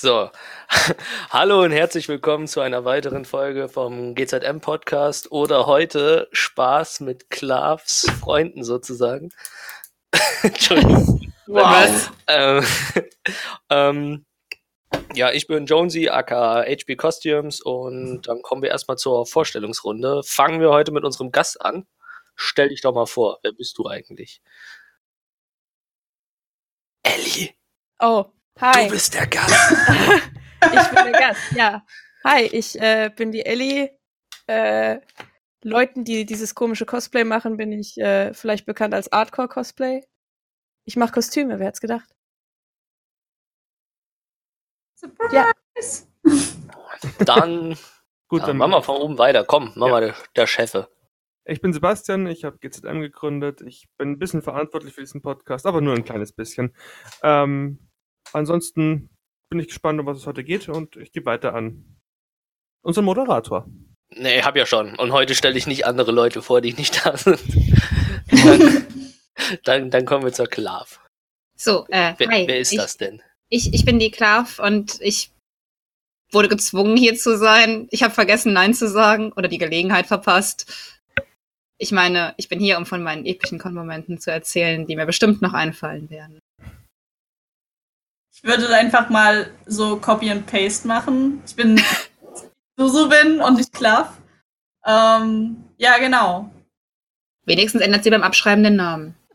So, hallo und herzlich willkommen zu einer weiteren Folge vom GZM Podcast oder heute Spaß mit Klavs Freunden sozusagen. Entschuldigung. Wow. Ähm, ähm, ja, ich bin Jonesy, aka HB Costumes und dann kommen wir erstmal zur Vorstellungsrunde. Fangen wir heute mit unserem Gast an. Stell dich doch mal vor, wer bist du eigentlich? Ellie, Oh, hi. du bist der Gast. ich bin der Gast, ja. Hi, ich äh, bin die Ellie. Äh, Leuten, die dieses komische Cosplay machen, bin ich äh, vielleicht bekannt als Artcore-Cosplay. Ich mache Kostüme, wer hat's gedacht? Ja. Dann Gut, dann machen wir von oben weiter. Komm, mach Ja. mal der, der Chefe. Ich bin Sebastian, ich habe GZM gegründet. Ich bin ein bisschen verantwortlich für diesen Podcast, aber nur ein kleines bisschen. Ähm, ansonsten bin ich gespannt, um was es heute geht und ich gebe weiter an unseren Moderator. Nee, hab ja schon. Und heute stelle ich nicht andere Leute vor, die nicht da sind. dann, dann, dann kommen wir zur Klav. So, äh, Wer, hi. wer ist ich, das denn? Ich, ich bin die Klav und ich wurde gezwungen, hier zu sein. Ich habe vergessen, Nein zu sagen oder die Gelegenheit verpasst. Ich meine, ich bin hier, um von meinen epischen Konmomenten zu erzählen, die mir bestimmt noch einfallen werden. Ich würde einfach mal so Copy and Paste machen. Ich bin Susu bin und nicht Klav. Ähm, ja, genau. Wenigstens ändert sie beim Abschreiben den Namen.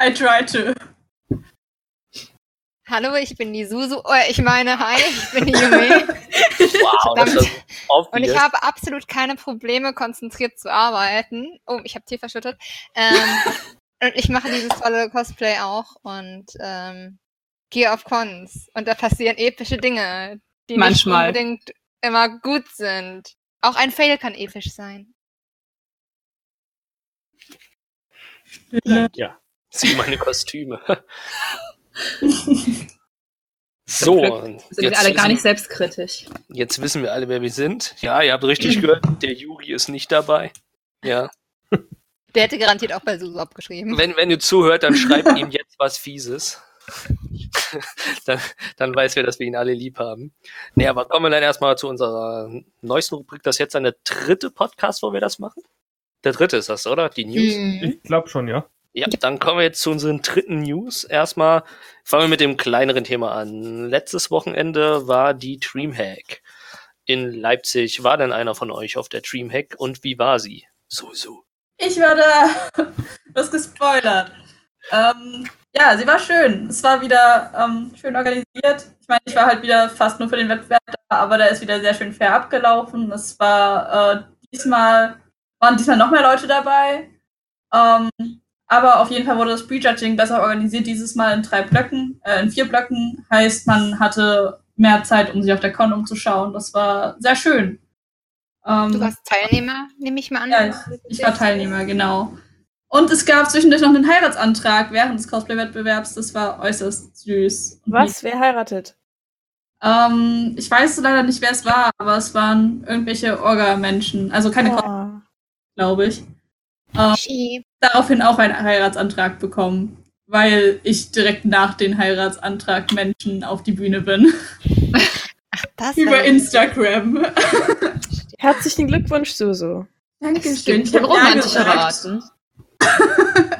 I try to. Hallo, ich bin die Susu. Oh, ich meine, hi, ich bin die Yume. Wow, das ist Und ich habe absolut keine Probleme, konzentriert zu arbeiten. Oh, ich habe Tee verschüttet. Ähm, und ich mache dieses tolle Cosplay auch und ähm, gehe auf Cons. Und da passieren epische Dinge, die Manchmal. nicht unbedingt immer gut sind. Auch ein Fail kann episch sein. Ja, sieh meine Kostüme. so, und Sind wir jetzt, alle gar wissen, nicht selbstkritisch. jetzt wissen wir alle, wer wir sind. Ja, ihr habt richtig gehört, der Yuri ist nicht dabei. Ja, Der hätte garantiert auch bei Susu abgeschrieben. wenn, wenn ihr zuhört, dann schreibt ihm jetzt was Fieses. dann, dann weiß wer, dass wir ihn alle lieb haben. Nee, aber kommen wir dann erstmal zu unserer neuesten Rubrik. Das ist jetzt dann der dritte Podcast, wo wir das machen? Der dritte ist das, oder? Die News? Hm. Ich glaube schon, ja. Ja, dann kommen wir jetzt zu unseren dritten News. Erstmal fangen wir mit dem kleineren Thema an. Letztes Wochenende war die Dreamhack in Leipzig. War denn einer von euch auf der Dreamhack und wie war sie? So, so. Ich werde was gespoilert. Ähm, ja, sie war schön. Es war wieder ähm, schön organisiert. Ich meine, ich war halt wieder fast nur für den Wettbewerb da, aber da ist wieder sehr schön fair abgelaufen. Es war äh, diesmal, waren diesmal noch mehr Leute dabei. Ähm, aber auf jeden Fall wurde das Prejudging besser organisiert, dieses Mal in drei Blöcken, äh, in vier Blöcken. Heißt, man hatte mehr Zeit, um sich auf der Con umzuschauen. Das war sehr schön. Ähm, Du warst Teilnehmer, nehme ich mal an. ja, ich, ich war Teilnehmer, genau. Und es gab zwischendurch noch einen Heiratsantrag während des Cosplay-Wettbewerbs. Das war äußerst süß. Was? Wer heiratet? Ähm, ich weiß leider nicht, wer es war, aber es waren irgendwelche Orga-Menschen. Also keine, oh. Glaube ich. Ähm, daraufhin auch einen Heiratsantrag bekommen, weil ich direkt nach den Heiratsantrag Menschen auf die Bühne bin. Das Über Instagram. Herzlichen Glückwunsch, Susu. Dankeschön. Ich Gibt hab ja gesagt. Raten.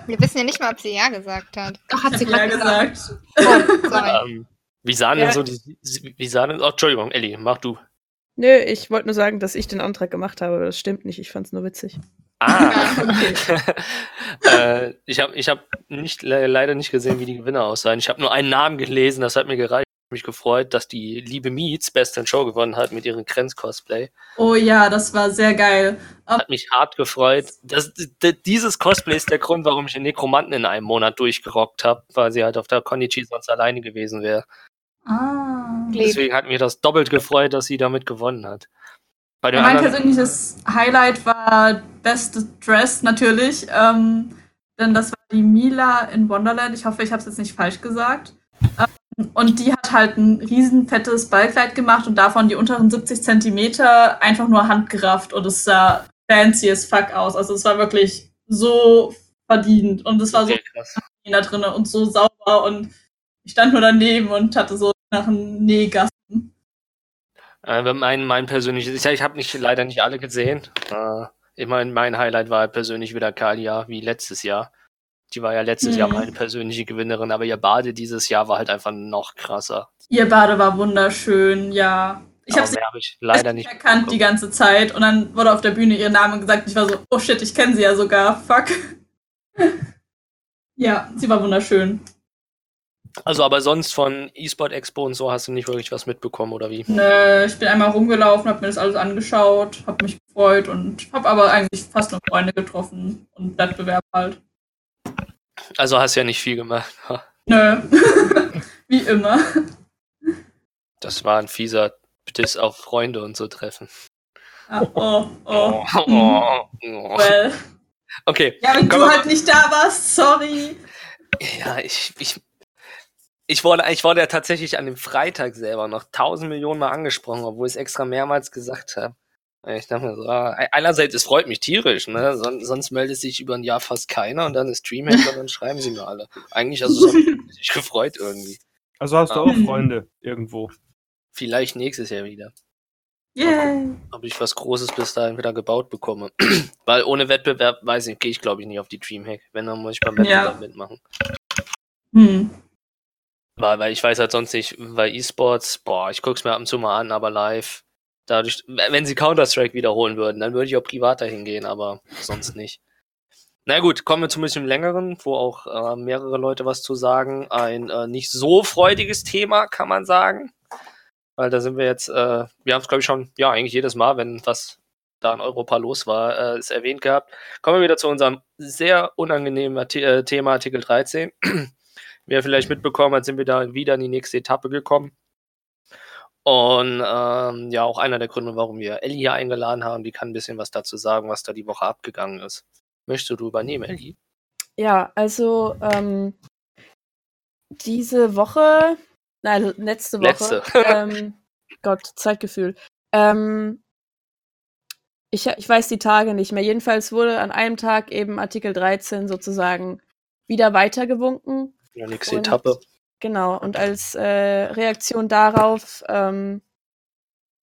Wir wissen ja nicht mal, ob sie Ja gesagt hat. Doch, hat Ich sie hab ja gerade gesagt. Oh, sorry. Ähm, wie sahen Ja. denn so die, wie sahen denn, oh, Entschuldigung, Ellie, mach du. Nö, ich wollte nur sagen, dass ich den Antrag gemacht habe, aber das stimmt nicht. Ich fand's nur witzig. Ah, äh, ich habe ich hab nicht, le leider nicht gesehen, wie die Gewinner aussahen. Ich habe nur einen Namen gelesen, das hat mir gereicht. Mich gefreut, dass die liebe Meets Best in Show gewonnen hat mit ihrem Grenz-Cosplay. Oh ja, das war sehr geil. Hat mich hart gefreut. Das, dieses Cosplay ist der Grund, warum ich den Nekromanten in einem Monat durchgerockt habe, weil sie halt auf der Konichi sonst alleine gewesen wäre. Ah. Deswegen hat mir das doppelt gefreut, dass sie damit gewonnen hat. Bei mein persönliches Highlight war Best Dress natürlich, ähm, denn das war die Mila in Wonderland. Ich hoffe, ich habe es jetzt nicht falsch gesagt. Und die hat halt ein riesen fettes Ballkleid gemacht und davon die unteren 70 Zentimeter einfach nur handgerafft und es sah fancy as fuck aus. Also es war wirklich so verdient und es war so Okay, da drin und so sauber und Ich stand nur daneben und hatte so nach einem Nähgassen. Äh, mein, mein persönliches, ich, ich habe nicht, leider nicht alle gesehen. Äh, ich mein, mein Highlight war halt persönlich wieder Kalia, wie letztes Jahr. Die war ja letztes Jahr Mhm. meine persönliche Gewinnerin, aber ihr Bade dieses Jahr war halt einfach noch krasser. Ihr Bade war wunderschön, ja. Ich habe sie habe ich leider nicht. erkannt die ganze Zeit und dann wurde auf der Bühne ihr Name gesagt. Ich war so, oh shit, ich kenne sie ja sogar. Fuck. ja, sie war wunderschön. Also, aber sonst von eSport Expo und so hast du nicht wirklich was mitbekommen, oder wie? Nö, ich bin einmal rumgelaufen, habe mir das alles angeschaut, habe mich gefreut und habe aber eigentlich fast nur Freunde getroffen und Wettbewerb halt. Also hast ja nicht viel gemacht. Nö. Wie immer. Das war ein fieser Diss auf Freunde und so treffen. Ah, oh, oh. Oh, oh, oh. Well. Okay, Ja, wenn Komm, du halt nicht da warst, sorry. ja, ich, ich, ich wurde, ich wurde ja tatsächlich an dem Freitag selber noch tausend Millionen Mal angesprochen, obwohl ich es extra mehrmals gesagt habe. Ich dachte mir so, ah, einerseits, es freut mich tierisch, ne? Son sonst meldet sich über ein Jahr fast keiner und dann ist Dreamhack und dann schreiben sie mir alle. Eigentlich, also, es hat mich gefreut irgendwie. Also hast du Ah. auch Freunde irgendwo. Vielleicht nächstes Jahr wieder. Yeah. ob ich was Großes bis dahin wieder gebaut bekomme. Weil ohne Wettbewerb, weiß ich, gehe ich glaube ich nicht auf die Dreamhack. Wenn, dann muss ich beim Wettbewerb Ja. mitmachen. Hm. Weil, weil ich weiß halt sonst nicht, weil E-Sports, boah, ich guck's mir ab und zu mal an, aber live. Dadurch, wenn sie Counter-Strike wiederholen würden, dann würde ich auch privat dahin gehen, aber sonst nicht. Na gut, kommen wir zu ein bisschen längeren, wo auch äh, mehrere Leute was zu sagen. Ein äh, nicht so freudiges Thema, kann man sagen. Weil da sind wir jetzt, äh, wir haben es glaube ich schon, ja, eigentlich jedes Mal, wenn was da in Europa los war, äh, ist erwähnt gehabt. Kommen wir wieder zu unserem sehr unangenehmen äh, Thema Artikel 13. Wie ihr vielleicht mitbekommen habt, sind wir da wieder in die nächste Etappe gekommen. Und ähm, ja, auch einer der Gründe, warum wir Ellie hier eingeladen haben, die kann ein bisschen was dazu sagen, was da die Woche abgegangen ist. Möchtest du übernehmen, Ellie? Ja, also ähm, diese Woche, nein, letzte Woche. Letzte. ähm, Gott, Zeitgefühl. Ähm, ich, ich weiß die Tage nicht mehr. Jedenfalls wurde an einem Tag eben Artikel 13 sozusagen wieder weitergewunken. Ja, nächste Etappe. Genau, und als äh, Reaktion darauf ähm,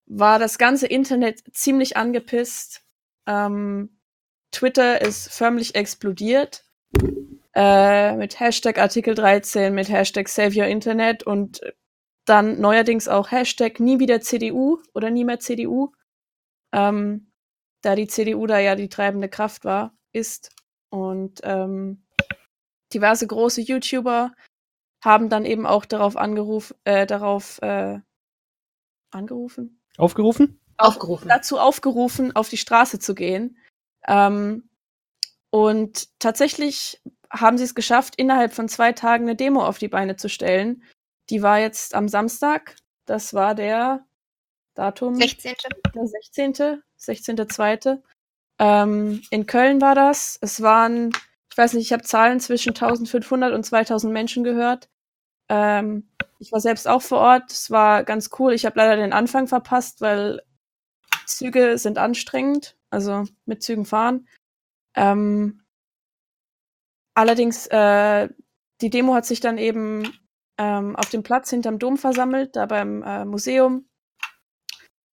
war das ganze Internet ziemlich angepisst. Ähm, Twitter ist förmlich explodiert äh, mit Hashtag Artikel 13, mit Hashtag Save Your Internet und dann neuerdings auch Hashtag nie wieder CDU oder nie mehr CDU, ähm, da die CDU da ja die treibende Kraft war, ist. Und ähm, diverse große YouTuber haben dann eben auch darauf angerufen, äh, darauf äh, angerufen, Aufgerufen? Aufgerufen. dazu aufgerufen, auf die Straße zu gehen. Ähm, und tatsächlich haben sie es geschafft, innerhalb von zwei Tagen eine Demo auf die Beine zu stellen. Die war jetzt am Samstag. Das war der Datum. 16. Der 16. 16.2. Ähm, in Köln war das. Es waren, ich weiß nicht, ich habe Zahlen zwischen 1500 und 2000 Menschen gehört. Ähm, ich war selbst auch vor Ort. Es war ganz cool. Ich habe leider den Anfang verpasst, weil Züge sind anstrengend. Also mit Zügen fahren. Ähm, allerdings, äh, die Demo hat sich dann eben ähm, auf dem Platz hinterm Dom versammelt, da beim äh, Museum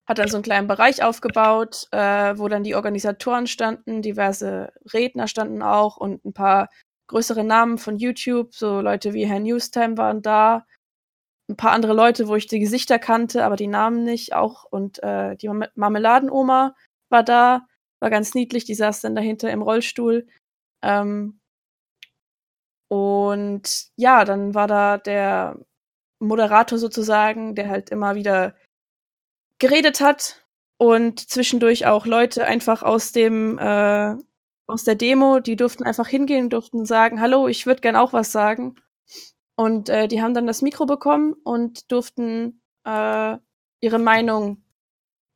hat dann so einen kleinen Bereich aufgebaut, äh, wo dann die Organisatoren standen, diverse Redner standen auch und ein paar größere Namen von YouTube, so Leute wie Herr Newstime waren da, ein paar andere Leute, wo ich die Gesichter kannte, aber die Namen nicht auch. Und äh, die Marme- Marmeladenoma war da, war ganz niedlich, die saß dann dahinter im Rollstuhl. Ähm, und ja, dann war da der Moderator sozusagen, der halt immer wieder geredet hat und zwischendurch auch Leute einfach aus dem äh, aus der Demo, die durften einfach hingehen, durften sagen, hallo, ich würde gern auch was sagen. Und äh, die haben dann das Mikro bekommen und durften äh, ihre Meinung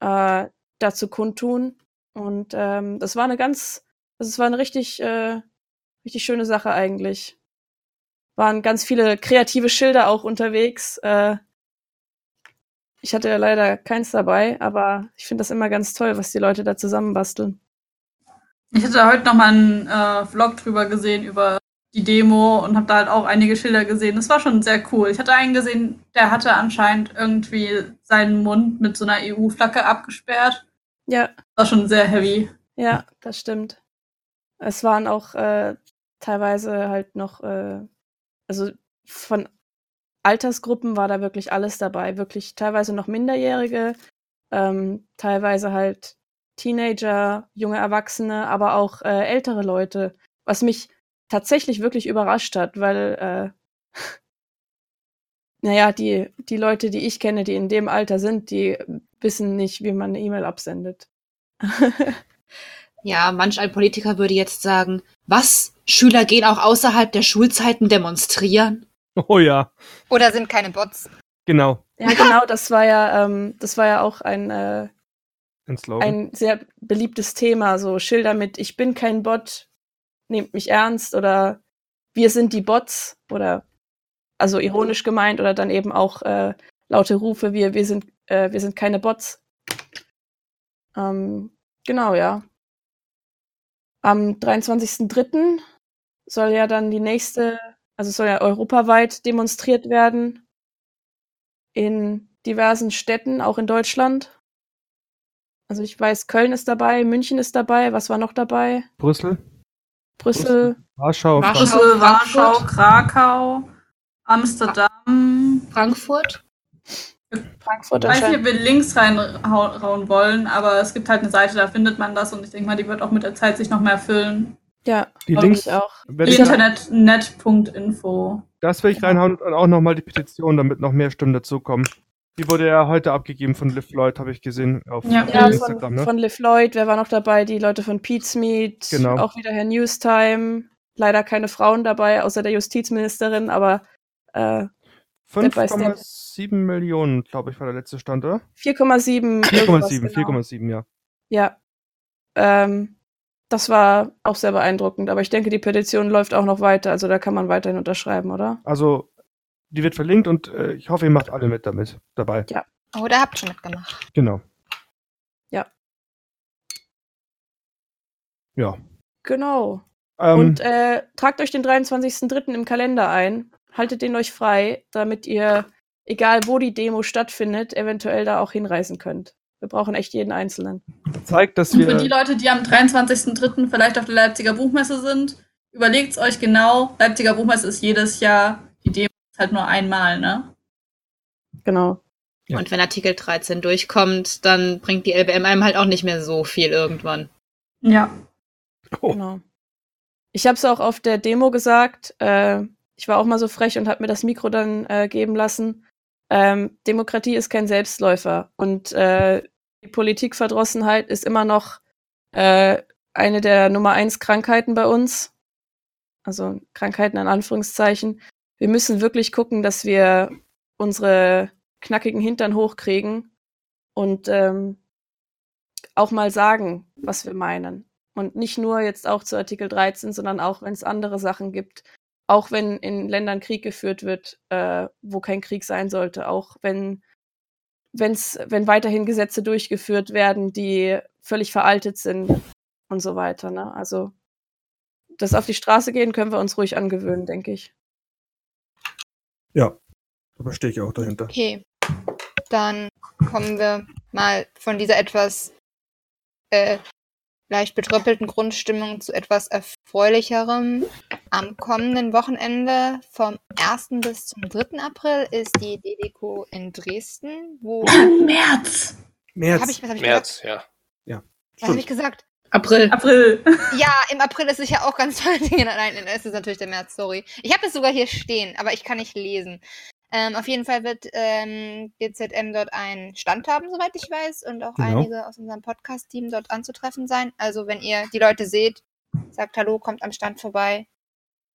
äh, dazu kundtun. Und ähm, das war eine ganz, also es war eine richtig, äh, richtig schöne Sache eigentlich. Waren ganz viele kreative Schilder auch unterwegs. Äh, ich hatte ja leider keins dabei, aber ich finde das immer ganz toll, was die Leute da zusammenbasteln. Ich hatte heute noch mal einen äh, Vlog drüber gesehen, über die Demo und habe da halt auch einige Schilder gesehen. Das war schon sehr cool. Ich hatte einen gesehen, der hatte anscheinend irgendwie seinen Mund mit so einer EU-Flagge abgesperrt. Ja, war schon sehr heavy. ja, das stimmt. Es waren auch äh, teilweise halt noch, äh, also von Altersgruppen war da wirklich alles dabei. Wirklich teilweise noch Minderjährige, ähm, teilweise halt Teenager, junge Erwachsene, aber auch äh, ältere Leute. Was mich tatsächlich wirklich überrascht hat, weil, äh, naja, die, die Leute, die ich kenne, die in dem Alter sind, die wissen nicht, wie man eine E-Mail absendet. Ja, manch ein Politiker würde jetzt sagen, was? Schüler gehen auch außerhalb der Schulzeiten demonstrieren? Oh ja, Oder sind keine Bots. genau. ja, genau, das war ja, ähm, das war ja auch ein, äh, Ein ein sehr beliebtes Thema, so Schilder mit Ich bin kein Bot, nehmt mich ernst oder wir sind die Bots oder also ironisch gemeint oder dann eben auch äh, laute Rufe, wir, wir sind, äh, wir sind keine Bots. Ähm, genau, ja. Am 23.03. soll ja dann die nächste, also soll ja europaweit demonstriert werden in diversen Städten, auch in Deutschland. Also ich weiß, Köln ist dabei, München ist dabei, was war noch dabei? Brüssel, Brüssel. Warschau, Warschau. Frankfurt. Brüssel, Frankfurt. Warschau, Krakau, Amsterdam. Frankfurt? Frankfurt Ich weiß nicht, ob wir Links reinhauen wollen, aber es gibt halt eine Seite, da findet man das und ich denke mal, die wird auch mit der Zeit sich noch mehr füllen. Ja, Die Links, ich auch. Internetnet.info. das will ich reinhauen und auch nochmal die Petition, damit noch mehr Stimmen dazukommen. Die wurde ja heute abgegeben von Liv Lloyd, habe ich gesehen auf Ja. Ja, Instagram. von, Ne? von Liv Lloyd, wer war noch dabei? Die Leute von Pete's Meet, Genau. auch wieder Herr Newstime. Leider keine Frauen dabei, außer der Justizministerin, aber äh, Step by Step. 5,7 Millionen, glaube ich, war der letzte Stand, oder? 4,7. 4,7, irgendwas genau. 4,7, ja. Ja. Ähm, das war auch sehr beeindruckend, aber ich denke, die Petition läuft auch noch weiter, also da kann man weiterhin unterschreiben, oder? Also, die wird verlinkt und äh, ich hoffe, ihr macht alle mit damit dabei. Oh, da habt schon mitgemacht. Genau. Ja. Ja. Genau. Ähm, Und äh, tragt euch den 23.03. im Kalender ein. Haltet den euch frei, damit ihr, egal wo die Demo stattfindet, eventuell da auch hinreisen könnt. Wir brauchen echt jeden Einzelnen. zeigt, dass Und für die wir. Leute, die am 23.03. vielleicht auf der Leipziger Buchmesse sind, überlegt es euch genau. Leipziger Buchmesse ist jedes Jahr, halt nur einmal, ne? Genau. Ja. Und wenn Artikel 13 durchkommt, dann bringt die LBM einem halt auch nicht mehr so viel irgendwann. Ja. Oh, Genau. Ich habe es auch auf der Demo gesagt. Äh, ich war auch mal so frech und habe mir das Mikro dann äh, geben lassen. Ähm, Demokratie ist kein Selbstläufer und äh, die Politikverdrossenheit ist immer noch äh, eine der Nummer eins Krankheiten bei uns. Also Krankheiten in Anführungszeichen. Wir müssen wirklich gucken, dass wir unsere knackigen Hintern hochkriegen und ähm, auch mal sagen, was wir meinen. Und nicht nur jetzt auch zu Artikel 13, sondern auch, wenn es andere Sachen gibt. Auch wenn in Ländern Krieg geführt wird, äh, wo kein Krieg sein sollte. Auch wenn, wenn's, wenn weiterhin Gesetze durchgeführt werden, die völlig veraltet sind und so weiter. Ne? Also das auf die Straße gehen können wir uns ruhig angewöhnen, denke ich. Ja. Da stehe ich auch dahinter. Okay. Dann kommen wir mal von dieser etwas äh, leicht betröppelten Grundstimmung zu etwas erfreulicherem. Am kommenden Wochenende vom 1. bis zum 3. April ist die DDCO in Dresden, wo März. März. habe ich was habe ich gesagt? März, ja. Was habe ich gesagt? April. April. Ja, im April ist sicher auch ganz tolle Dinge. Nein, es ist natürlich der März, sorry. Ich habe es sogar hier stehen, aber ich kann nicht lesen. Ähm, auf jeden Fall wird ähm, GZM dort einen Stand haben, soweit ich weiß, und auch Genau. einige aus unserem Podcast-Team dort anzutreffen sein. Also wenn ihr die Leute seht, sagt Hallo, kommt am Stand vorbei.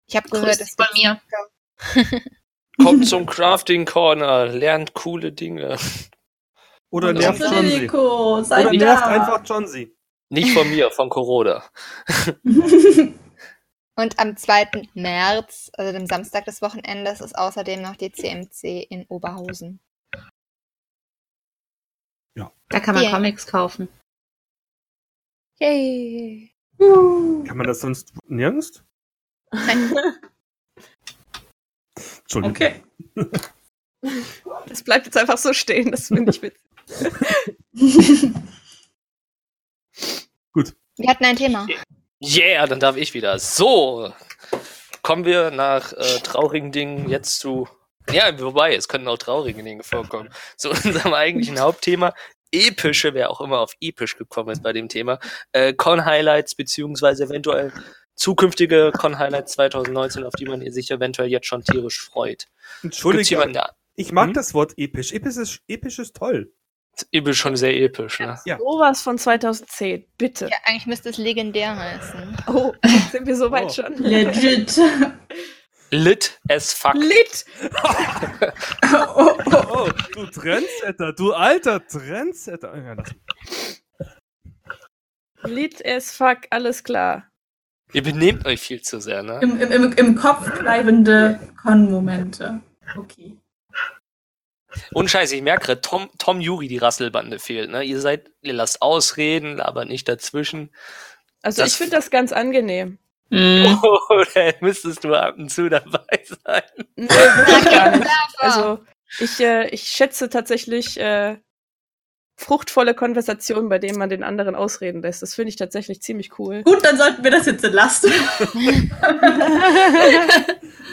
Ich habe gehört, es von gibt mir. Kommt zum Crafting Corner, lernt coole Dinge. Oder Und nervt dann- John sie. Nico, seid Oder nervt einfach John sie. Nicht von mir, von Corona. Und am 2. März, also dem Samstag des Wochenendes, ist außerdem noch die CMC in Oberhausen. Da kann man Yeah. Comics kaufen. Yay! Kann man das sonst nirgends? Entschuldigung. Okay. Das bleibt jetzt einfach so stehen, das finde ich witzig. Wir hatten ein Thema. Yeah, dann darf ich wieder. So, kommen wir nach äh, traurigen Dingen jetzt zu. Ja, wobei, es können auch traurige Dinge vorkommen. Zu unserem eigentlichen Hauptthema. Epische, wer auch immer auf episch gekommen ist bei dem Thema. Äh, Con-Highlights, beziehungsweise eventuell zukünftige Con-Highlights 2019, auf die man sich eventuell jetzt schon tierisch freut. Entschuldigung. Ich mag Hm? das Wort episch. Episch ist, episch ist toll. Episch schon sehr episch, ne? Ja. Sowas von 2010, bitte. Ja, eigentlich müsste es legendär heißen. Oh, sind wir so weit Oh. schon? Legit. Lit as fuck. Lit! oh, oh. Oh, du Trendsetter, du alter Trendsetter. Ja, das, Lit as fuck, alles klar. Ihr benehmt euch viel zu sehr, ne? Im, im, im, Im Kopf bleibende Con-Momente. Okay. Und Scheiße, ich merke gerade, Tom, Tom Juri, die Rasselbande fehlt, ne? Ihr seid, ihr lasst ausreden, aber nicht dazwischen. Also Das- ich finde das ganz angenehm. Mhm. Oder müsstest du ab und zu dabei sein? Nee, gar nicht. Also, Also ich, äh, ich schätze tatsächlich äh, fruchtvolle Konversationen, bei denen man den anderen ausreden lässt. Das finde ich tatsächlich ziemlich cool. Gut, dann sollten wir das jetzt entlasten.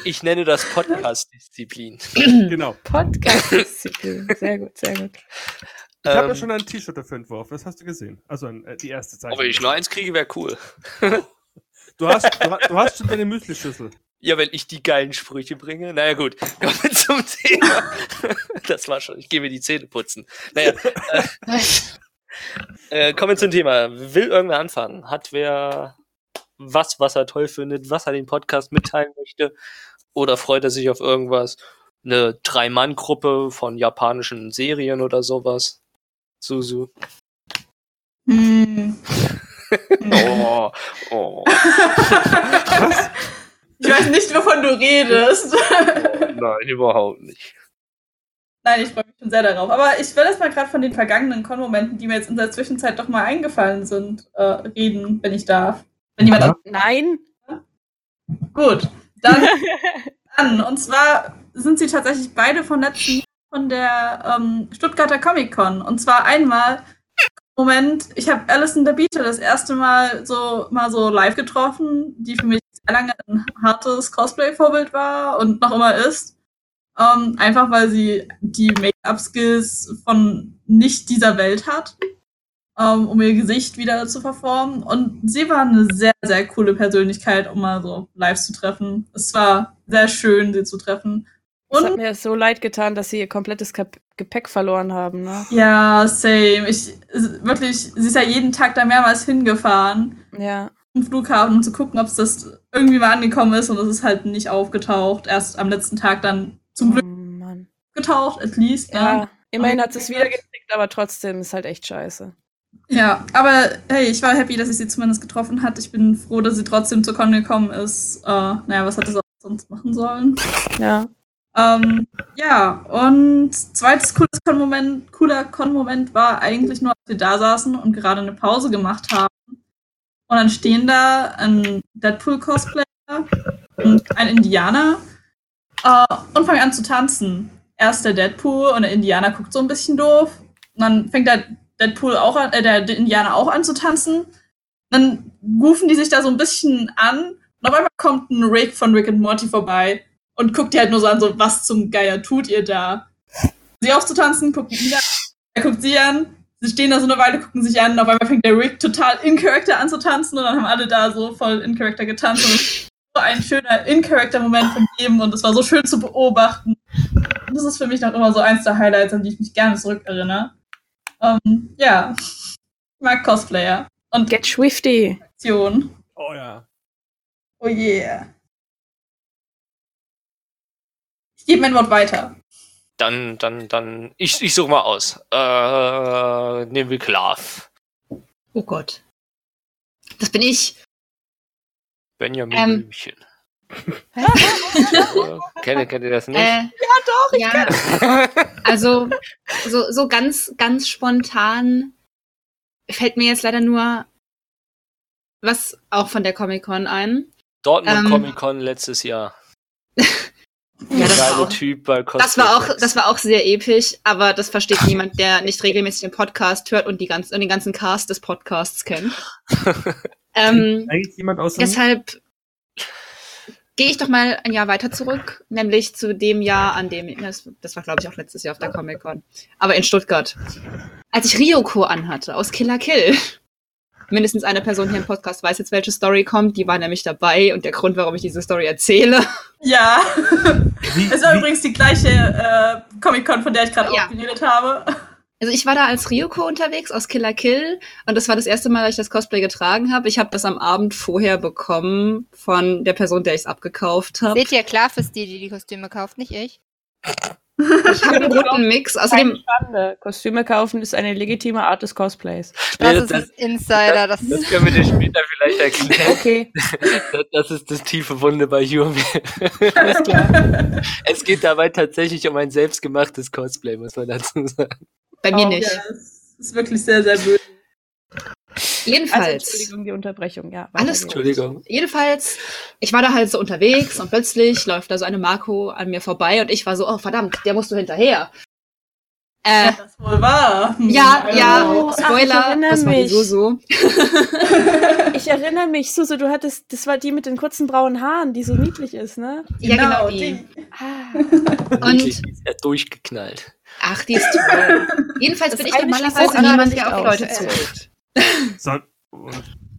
Ich nenne das Podcast-Disziplin. genau. Podcast-Disziplin. Sehr gut, sehr gut. Ich habe Ähm, ja schon ein T-Shirt dafür entworfen, das hast du gesehen. Also ein, äh, die erste Zeichnung. Ob ich nur eins kriege, wäre cool. Du hast, du, du hast schon deine Müslischüssel. Ja, wenn ich die geilen Sprüche bringe. Naja, gut. Kommen wir zum Thema. Das war schon. Ich gehe mir die Zähne putzen. Naja, äh, kommen wir zum Thema. Will irgendwer anfangen? Hat wer was, was er toll findet, was er den Podcast mitteilen möchte? Oder freut er sich auf irgendwas? Eine Drei-Mann-Gruppe von japanischen Serien oder sowas? Susu. Hm. Oh, oh. Was? Ich weiß nicht, wovon du redest. Nein, überhaupt nicht. Nein, ich freue mich schon sehr darauf. Aber ich will erst mal gerade von den vergangenen Con-Momenten, die mir jetzt in der Zwischenzeit doch mal eingefallen sind, äh, reden, wenn ich darf. Wenn jemand Ja. Nein? Gut, dann an. Und zwar sind sie tatsächlich beide von letzten Jahr von der ähm, Stuttgarter Comic Con. Und zwar einmal, Moment, ich habe Alison Dabita das erste Mal so mal so live getroffen, die für mich sehr lange ein hartes Cosplay-Vorbild war und noch immer ist. Ähm, einfach weil sie die Make-up-Skills von nicht dieser Welt hat, ähm, um ihr Gesicht wieder zu verformen. Und sie war eine sehr, sehr coole Persönlichkeit, um mal so live zu treffen. Es war sehr schön, sie zu treffen. Es hat Und mir so leid getan, dass sie ihr komplettes Gepäck verloren haben, ne? ja, same. Ich wirklich, sie ist ja jeden Tag da mehrmals hingefahren Ja. zum Flughafen, um zu gucken, ob es das irgendwie mal angekommen ist und es ist halt nicht aufgetaucht. Erst am letzten Tag dann zum Glück Oh, getaucht, at least. Ja, Ne? immerhin hat sie es wieder gekriegt, aber trotzdem ist halt echt scheiße. Ja, aber hey, ich war happy, dass ich sie zumindest getroffen hat. Ich bin froh, dass sie trotzdem zur Con gekommen ist. Äh, naja, was hätte sie auch sonst machen sollen? Ja. Ähm, ja, und zweites cooles Con-Moment, cooler Con-Moment war eigentlich nur, als wir da saßen und gerade eine Pause gemacht haben. Und dann stehen da ein Deadpool-Cosplayer und ein Indianer äh, und fangen an zu tanzen. Erst der Deadpool und der Indianer guckt so ein bisschen doof. Und dann fängt der Deadpool auch an, äh, der Indianer auch an zu tanzen. Dann rufen die sich da so ein bisschen an. Und auf einmal kommt ein Rick von Rick and Morty vorbei und guckt die halt nur so an, so, was zum Geier tut ihr da? Sie aufzutanzen, gucken ihn an, er guckt sie an, sie stehen da so eine Weile, gucken sich an, und auf einmal fängt der Rick total in Character an zu tanzen und dann haben alle da so voll in Character getanzt und so ein schöner in-Character-Moment von jedem und es war so schön zu beobachten. Und das ist für mich noch immer so eins der Highlights, an die ich mich gerne zurückerinnere. Ähm, ja, ich mag Cosplayer und Get Swifty. Aktion. Oh ja. Oh yeah. Ich gebe mein Wort weiter. Dann, dann, dann, ich, ich suche mal aus. Äh, nehmen wir Klav. Oh Gott. Das bin ich. Benjamin Ähm. Blümchen. Kennt, ihr- kennt ihr das nicht? Äh, ja, doch. Ja, also so, so ganz, ganz spontan fällt mir jetzt leider nur was auch von der Comic-Con ein. Dortmund Ähm. Comic Con letztes Jahr. Ja, Der das war auch- Typ bei Cosplay Das war auch, das war auch sehr episch, aber das versteht niemand, der nicht regelmäßig den Podcast hört und, die ganz, und den ganzen Cast des Podcasts kennt. ähm, Eigentlich jemand außer deshalb gehe ich doch mal ein Jahr weiter zurück, nämlich zu dem Jahr, an dem, das, das war glaube ich auch letztes Jahr auf der Comic Con, aber in Stuttgart, als ich Ryoko anhatte aus Killer Kill. Mindestens eine Person hier im Podcast weiß jetzt, welche Story kommt. Die war nämlich dabei und der Grund, warum ich diese Story erzähle. Ja. Wie, Es war wie, übrigens die gleiche äh, Comic-Con, von der ich gerade Ja. auch geredet habe. Also ich war da als Ryoko unterwegs aus Killer Kill und das war das erste Mal, dass ich das Cosplay getragen habe. Ich habe das am Abend vorher bekommen von der Person, der ich es abgekauft habe. Seht ihr, klar fürs die, die die Kostüme kauft, nicht ich. Ich habe einen guten Mix. Außerdem, Schande. Kostüme kaufen ist eine legitime Art des Cosplays. Das Nee, ist ein Insider. Das, das können wir dir später vielleicht erklären. Okay, Das, das ist das tiefe Wunde bei Yumi. alles klar. Es geht dabei tatsächlich um ein selbstgemachtes Cosplay, muss man dazu sagen. Bei mir Oh, nicht. Ja, es ist wirklich sehr, sehr böse. Also, Jedenfalls. Entschuldigung, die Unterbrechung, ja. Alles gut. Entschuldigung. Jedenfalls, ich war da halt so unterwegs und plötzlich läuft da so eine Marco an mir vorbei und ich war so, oh verdammt, der musst du hinterher. Äh, Das wohl wahr. Hm, ja, ja. Ach, Spoiler, erinnere das war die mich. Susu. Ich erinnere mich, Suso, du hattest, das war die mit den kurzen braunen Haaren, die so niedlich ist, ne? Ja, genau die. die. Ah, Und- Die ist ja durchgeknallt. Ach, die ist toll. Jedenfalls Das bin ich normalerweise niemand, der auf. Leute zugeht. so,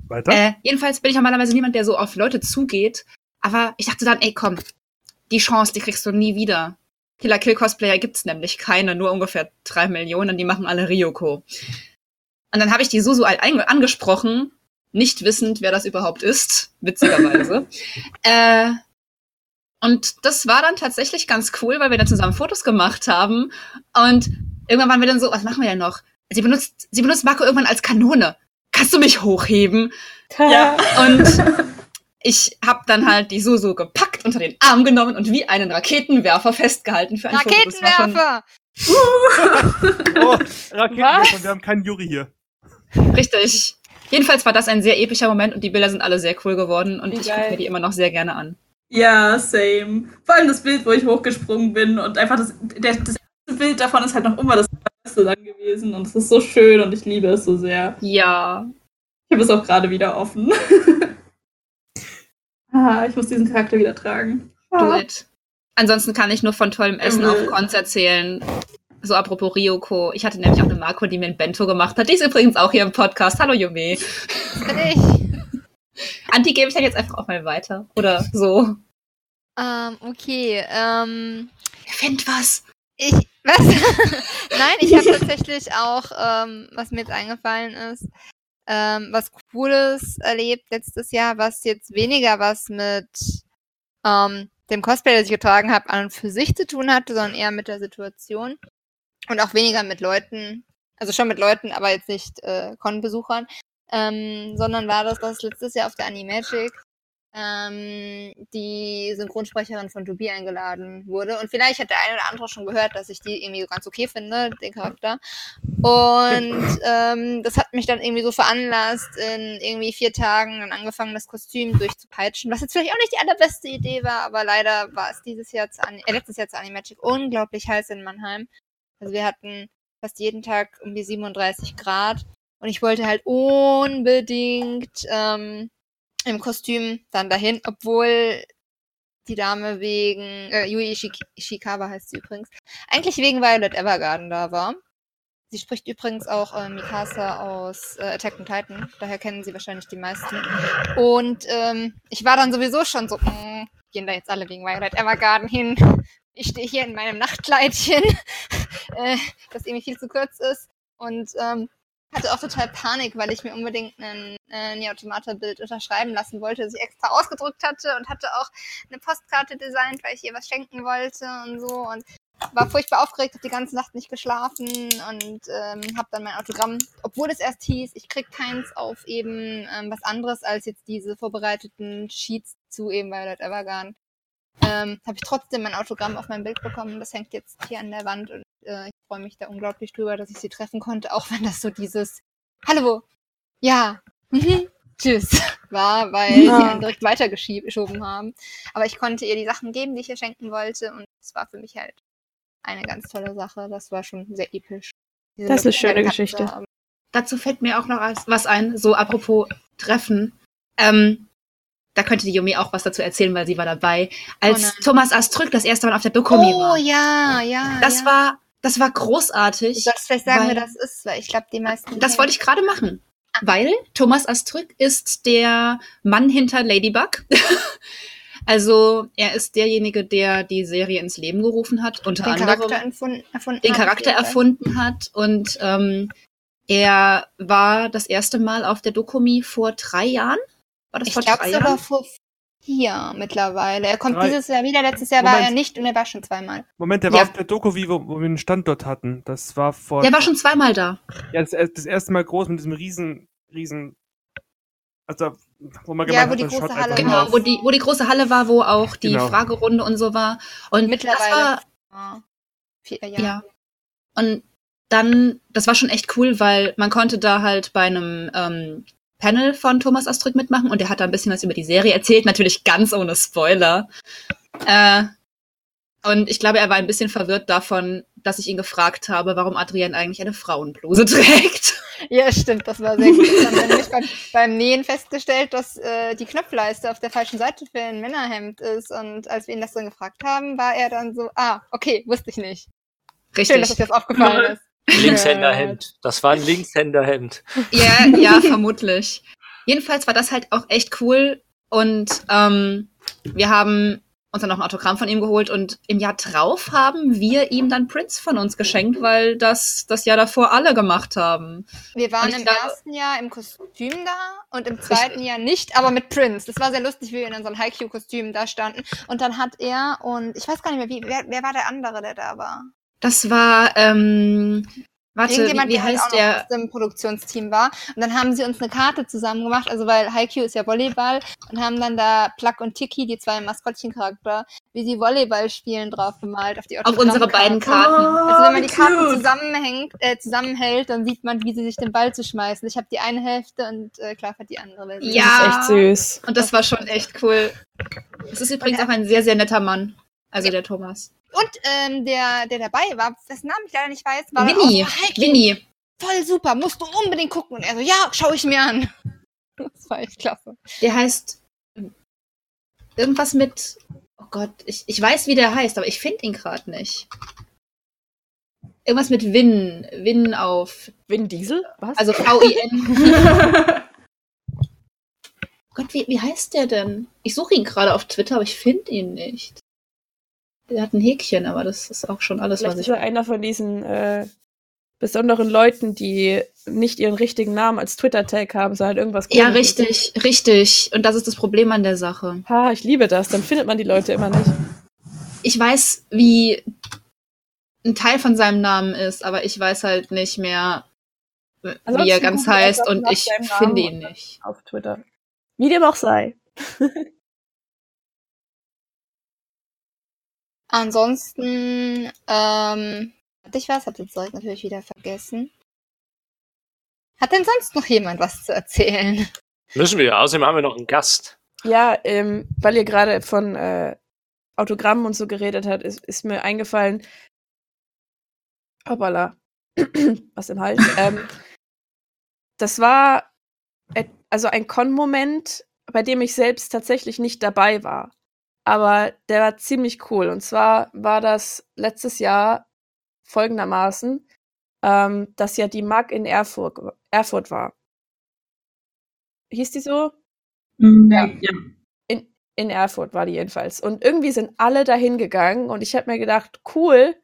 weiter? Äh, jedenfalls bin ich normalerweise niemand, der so auf Leute zugeht. Aber ich dachte dann, ey, komm, die Chance, die kriegst du nie wieder. Killer Kill Cosplayer gibt's nämlich keine, nur ungefähr drei Millionen, die machen alle Ryoko. Und dann habe ich die Susu halt angesprochen, nicht wissend, wer das überhaupt ist, witzigerweise. äh, und das war dann tatsächlich ganz cool, weil wir dann zusammen Fotos gemacht haben. Und irgendwann waren wir dann so, was machen wir denn noch? Sie benutzt, sie benutzt Marco irgendwann als Kanone. Kannst du mich hochheben? Ja. Und ich habe dann halt die Susu gepackt, unter den Arm genommen und wie einen Raketenwerfer festgehalten für ein Foto. Raketenwerfer! Oh, Raketenwerfer, Was? wir haben keinen Juri hier. richtig. Jedenfalls war das ein sehr epischer Moment und die Bilder sind alle sehr cool geworden und Wie ich gucke mir die immer noch sehr gerne an. Ja, same. Vor allem das Bild, wo ich hochgesprungen bin und einfach das, der, das erste Bild davon ist halt noch immer das beste dann gewesen und es ist so schön und ich liebe es so sehr. Ja. Ich habe es auch gerade wieder offen. ah, ich muss diesen Charakter wieder tragen. Do it. Ansonsten kann ich nur von tollem Essen auf Mhm. Cons erzählen. So apropos Ryoko. Ich hatte nämlich auch eine Marco, die mir ein Bento gemacht hat. Die ist übrigens auch hier im Podcast. Hallo Yume. Das bin ich. An die gebe ich dann jetzt einfach auch mal weiter. Oder so. Ähm, okay. Ähm, Wer findet was? ich. Was? Nein, ich habe tatsächlich auch, ähm, was mir jetzt eingefallen ist, ähm, was Cooles erlebt letztes Jahr, was jetzt weniger was mit ähm, dem Cosplay, das ich getragen habe, an und für sich zu tun hatte, sondern eher mit der Situation. Und auch weniger mit Leuten, also schon mit Leuten, aber jetzt nicht äh, Con-Besuchern, ähm, sondern war das, dass letztes Jahr auf der Animagic ähm, die Synchronsprecherin von Tobi eingeladen wurde. Und vielleicht hat der eine oder andere schon gehört, dass ich die irgendwie so ganz okay finde, den Charakter. Und ähm, das hat mich dann irgendwie so veranlasst, in irgendwie vier Tagen dann angefangen, das Kostüm durchzupeitschen. Was jetzt vielleicht auch nicht die allerbeste Idee war, aber leider war es dieses Jahr zu äh, letztes Jahr zu Animagic unglaublich heiß in Mannheim. Also wir hatten fast jeden Tag um die 37 Grad. Und ich wollte halt unbedingt ähm, im Kostüm dann dahin, obwohl die Dame wegen, äh, Yui Ishik Ishikawa heißt sie übrigens, eigentlich wegen Violet Evergarden da war. Sie spricht übrigens auch äh, Mikasa aus äh, Attack on Titan, daher kennen sie wahrscheinlich die meisten. Und ähm, ich war dann sowieso schon so, mh, gehen da jetzt alle wegen Violet Evergarden hin. Ich stehe hier in meinem Nachtkleidchen, äh, das irgendwie viel zu kurz ist. Und ähm, hatte auch total Panik, weil ich mir unbedingt ein äh, Nier Automata-Bild unterschreiben lassen wollte, das ich extra ausgedruckt hatte und hatte auch eine Postkarte designt, weil ich ihr was schenken wollte und so und war furchtbar aufgeregt, habe die ganze Nacht nicht geschlafen und ähm, habe dann mein Autogramm, obwohl es erst hieß, ich krieg keins auf eben ähm, was anderes als jetzt diese vorbereiteten Sheets zu eben Violet Evergarden, ähm, habe ich trotzdem mein Autogramm auf mein Bild bekommen. Das hängt jetzt hier an der Wand und äh, ich freue mich da unglaublich drüber, dass ich sie treffen konnte, auch wenn das so dieses Hallo, ja, mhm, tschüss war, weil sie Ah. einen direkt weitergeschoben haben. Aber ich konnte ihr die Sachen geben, die ich ihr schenken wollte und es war für mich halt eine ganz tolle Sache. Das war schon sehr episch. diese Das ist eine schöne Geschichte. haben. Dazu fällt mir auch noch was ein, so apropos Treffen. Ähm, da könnte die Yumi auch was dazu erzählen, weil sie war dabei. Als Oh. Thomas Astrück das erste Mal auf der Dokomi Oh war. ja, ja. Das ja. war, das war Du großartig. sollst vielleicht sagen, weil- wer das ist, weil ich glaube, die meisten. Das wollte ich gerade machen. Weil Thomas Astrück ist der Mann hinter Ladybug. also er ist derjenige, der die Serie ins Leben gerufen hat, unter den anderem Charakter erfunden, erfunden den hat, Charakter erfunden hat. Und ähm, er war das erste Mal auf der Dokumi vor drei Jahren. War das Ich vor glaube drei sogar Jahren? vor vier mittlerweile. Er kommt Drei. dieses Jahr wieder. Letztes Jahr war Moment. er nicht und er war schon zweimal. Moment, der war Ja. auf der Doku, wie, wo, wo wir einen Standort hatten. Das war vor. Der war schon zweimal da. Ja, das, das erste Mal groß mit diesem riesen, riesen. Also, wo man Ja, gemeint wo hat, die große Halle Genau, war. auf. wo die, wo die große Halle war, wo auch die Genau. Fragerunde und so war. Und Mittlerweile. das war, ja. Jahre. Und dann, das war schon echt cool, weil man konnte da halt bei einem ähm, Panel von Thomas Astrück mitmachen und der hat da ein bisschen was über die Serie erzählt, natürlich ganz ohne Spoiler. Äh, und ich glaube, er war ein bisschen verwirrt davon, dass ich ihn gefragt habe, warum Adrienne eigentlich eine Frauenbluse trägt. Ja, stimmt, das war sehr gut. Das haben wir nämlich beim, beim Nähen festgestellt, dass äh, die Knopfleiste auf der falschen Seite für ein Männerhemd ist. Und als wir ihn das dann gefragt haben, war er dann so, ah, okay, wusste ich nicht. Schön, dass euch Richtig. das aufgefallen ist. Linkshänderhemd. Das war ein Linkshänderhemd. Ja, ja, vermutlich. Jedenfalls war das halt auch echt cool und ähm, wir haben uns dann noch ein Autogramm von ihm geholt und im Jahr drauf haben wir ihm dann Prince von uns geschenkt, weil das das Jahr davor alle gemacht haben. Wir waren im glaube- ersten Jahr im Kostüm da und im zweiten Jahr nicht, aber mit Prince. Das war sehr lustig, wie wir in unseren Haikyuu-Kostümen da standen. Und dann hat er und ich weiß gar nicht mehr, wie, wer, wer war der andere, der da war? Das war, ähm, warte, wie, Irgendjemand, wie der halt heißt der? aus dem Produktionsteam war. Und dann haben sie uns eine Karte zusammen gemacht, also weil Haikyuu ist ja Volleyball und haben dann da Pluck und Tiki, die zwei Maskottchencharakter, wie sie Volleyball spielen, drauf gemalt auf die Auf unsere beiden Autogrammkarten. Karten. Also wenn man die wie Karten cute. zusammenhängt, äh, zusammenhält, dann sieht man, wie sie sich den Ball zu schmeißen. Ich habe die eine Hälfte und äh, Clark hat die andere. Version. Ja. Das ist echt süß. Und das war schon echt cool. Es ist übrigens auch ein sehr, sehr netter Mann. Also der Thomas. Und ähm, der, der dabei war, dessen Namen ich leider nicht weiß, war Winnie. auch Winnie. voll super, musst du unbedingt gucken. Und er so, ja, schau ich mir an. Das war echt klasse. Der heißt irgendwas mit. Oh Gott, ich, ich weiß, wie der heißt, aber ich finde ihn gerade nicht. Irgendwas mit Win. Win auf. Vin Diesel? Was? Also V-I-N. Gott, wie, wie heißt der denn? Ich suche ihn gerade auf Twitter, aber ich finde ihn nicht. Der hat ein Häkchen, aber das ist auch schon alles, Vielleicht was ist ich. er einer von diesen äh, besonderen Leuten, die nicht ihren richtigen Namen als Twitter-Tag haben, sondern irgendwas Ja, richtig, richtig. Und das ist das Problem an der Sache. Ha, ich liebe das. Dann findet man die Leute immer nicht. Ich weiß, wie ein Teil von seinem Namen ist, aber ich weiß halt nicht mehr, wie er Ansonsten ganz heißt und ich finde ihn nicht. Auf Twitter. Wie dem auch sei. Ansonsten, ähm, hatte ich was? Hab jetzt direkt natürlich wieder vergessen. Hat denn sonst noch jemand was zu erzählen? Müssen wir. Außerdem haben wir noch einen Gast. Ja, ähm, weil ihr gerade von äh, Autogrammen und so geredet habt, ist, ist mir eingefallen. Hoppala. Was im Hals. ähm, das war also ein Con-Moment, bei dem ich selbst tatsächlich nicht dabei war. Aber der war ziemlich cool. Und zwar war das letztes Jahr folgendermaßen, ähm, dass ja die MAG in Erfurt, Erfurt war. Hieß die so? ja. ja. in, in Erfurt war die jedenfalls. Und irgendwie sind alle dahin gegangen und ich habe mir gedacht, cool,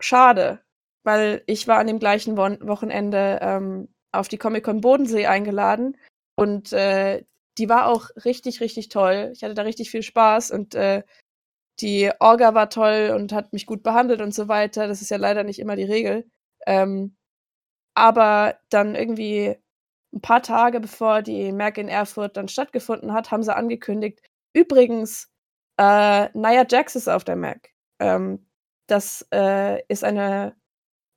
schade, weil ich war an dem gleichen Wochenende ähm, auf die Comic-Con Bodensee eingeladen und äh, die war auch richtig, richtig toll. Ich hatte da richtig viel Spaß und äh, die Orga war toll und hat mich gut behandelt und so weiter. Das ist ja leider nicht immer die Regel. Ähm, aber dann irgendwie ein paar Tage bevor die Merck in Erfurt dann stattgefunden hat, haben sie angekündigt, übrigens, äh, Nia Jax ist auf der Mac. Ähm, das äh, ist eine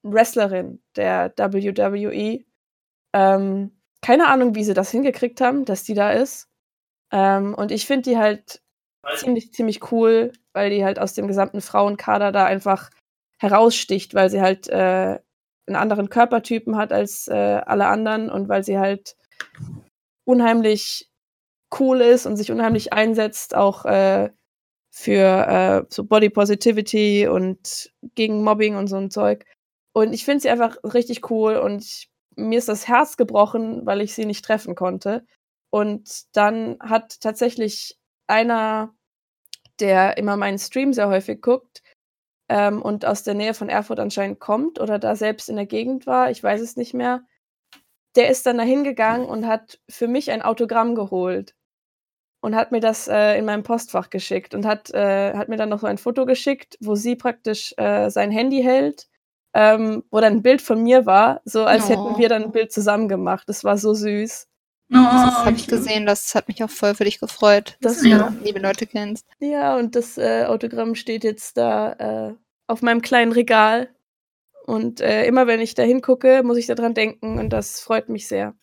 Wrestlerin der WWE. Ähm, keine Ahnung, wie sie das hingekriegt haben, dass die da ist. Ähm, und ich finde die halt ziemlich, ziemlich cool, weil die halt aus dem gesamten Frauenkader da einfach heraussticht, weil sie halt äh, einen anderen Körpertypen hat als äh, alle anderen und weil sie halt unheimlich cool ist und sich unheimlich einsetzt, auch äh, für äh, so Body Positivity und gegen Mobbing und so ein Zeug. Und ich finde sie einfach richtig cool und ich, mir ist das Herz gebrochen, weil ich sie nicht treffen konnte. Und dann hat tatsächlich einer, der immer meinen Stream sehr häufig guckt ähm, und aus der Nähe von Erfurt anscheinend kommt oder da selbst in der Gegend war, ich weiß es nicht mehr, der ist dann da hingegangen und hat für mich ein Autogramm geholt und hat mir das äh, in meinem Postfach geschickt und hat, äh, hat mir dann noch so ein Foto geschickt, wo sie praktisch äh, sein Handy hält, ähm, wo dann ein Bild von mir war, so als Oh. hätten wir dann ein Bild zusammen gemacht. Das war so süß. Oh, Das habe ich gesehen, das hat mich auch voll für dich gefreut, Das dass du Ja. liebe Leute kennst. Ja, und das äh, Autogramm steht jetzt da äh, auf meinem kleinen Regal. Und äh, immer wenn ich da hingucke, muss ich daran denken und das freut mich sehr.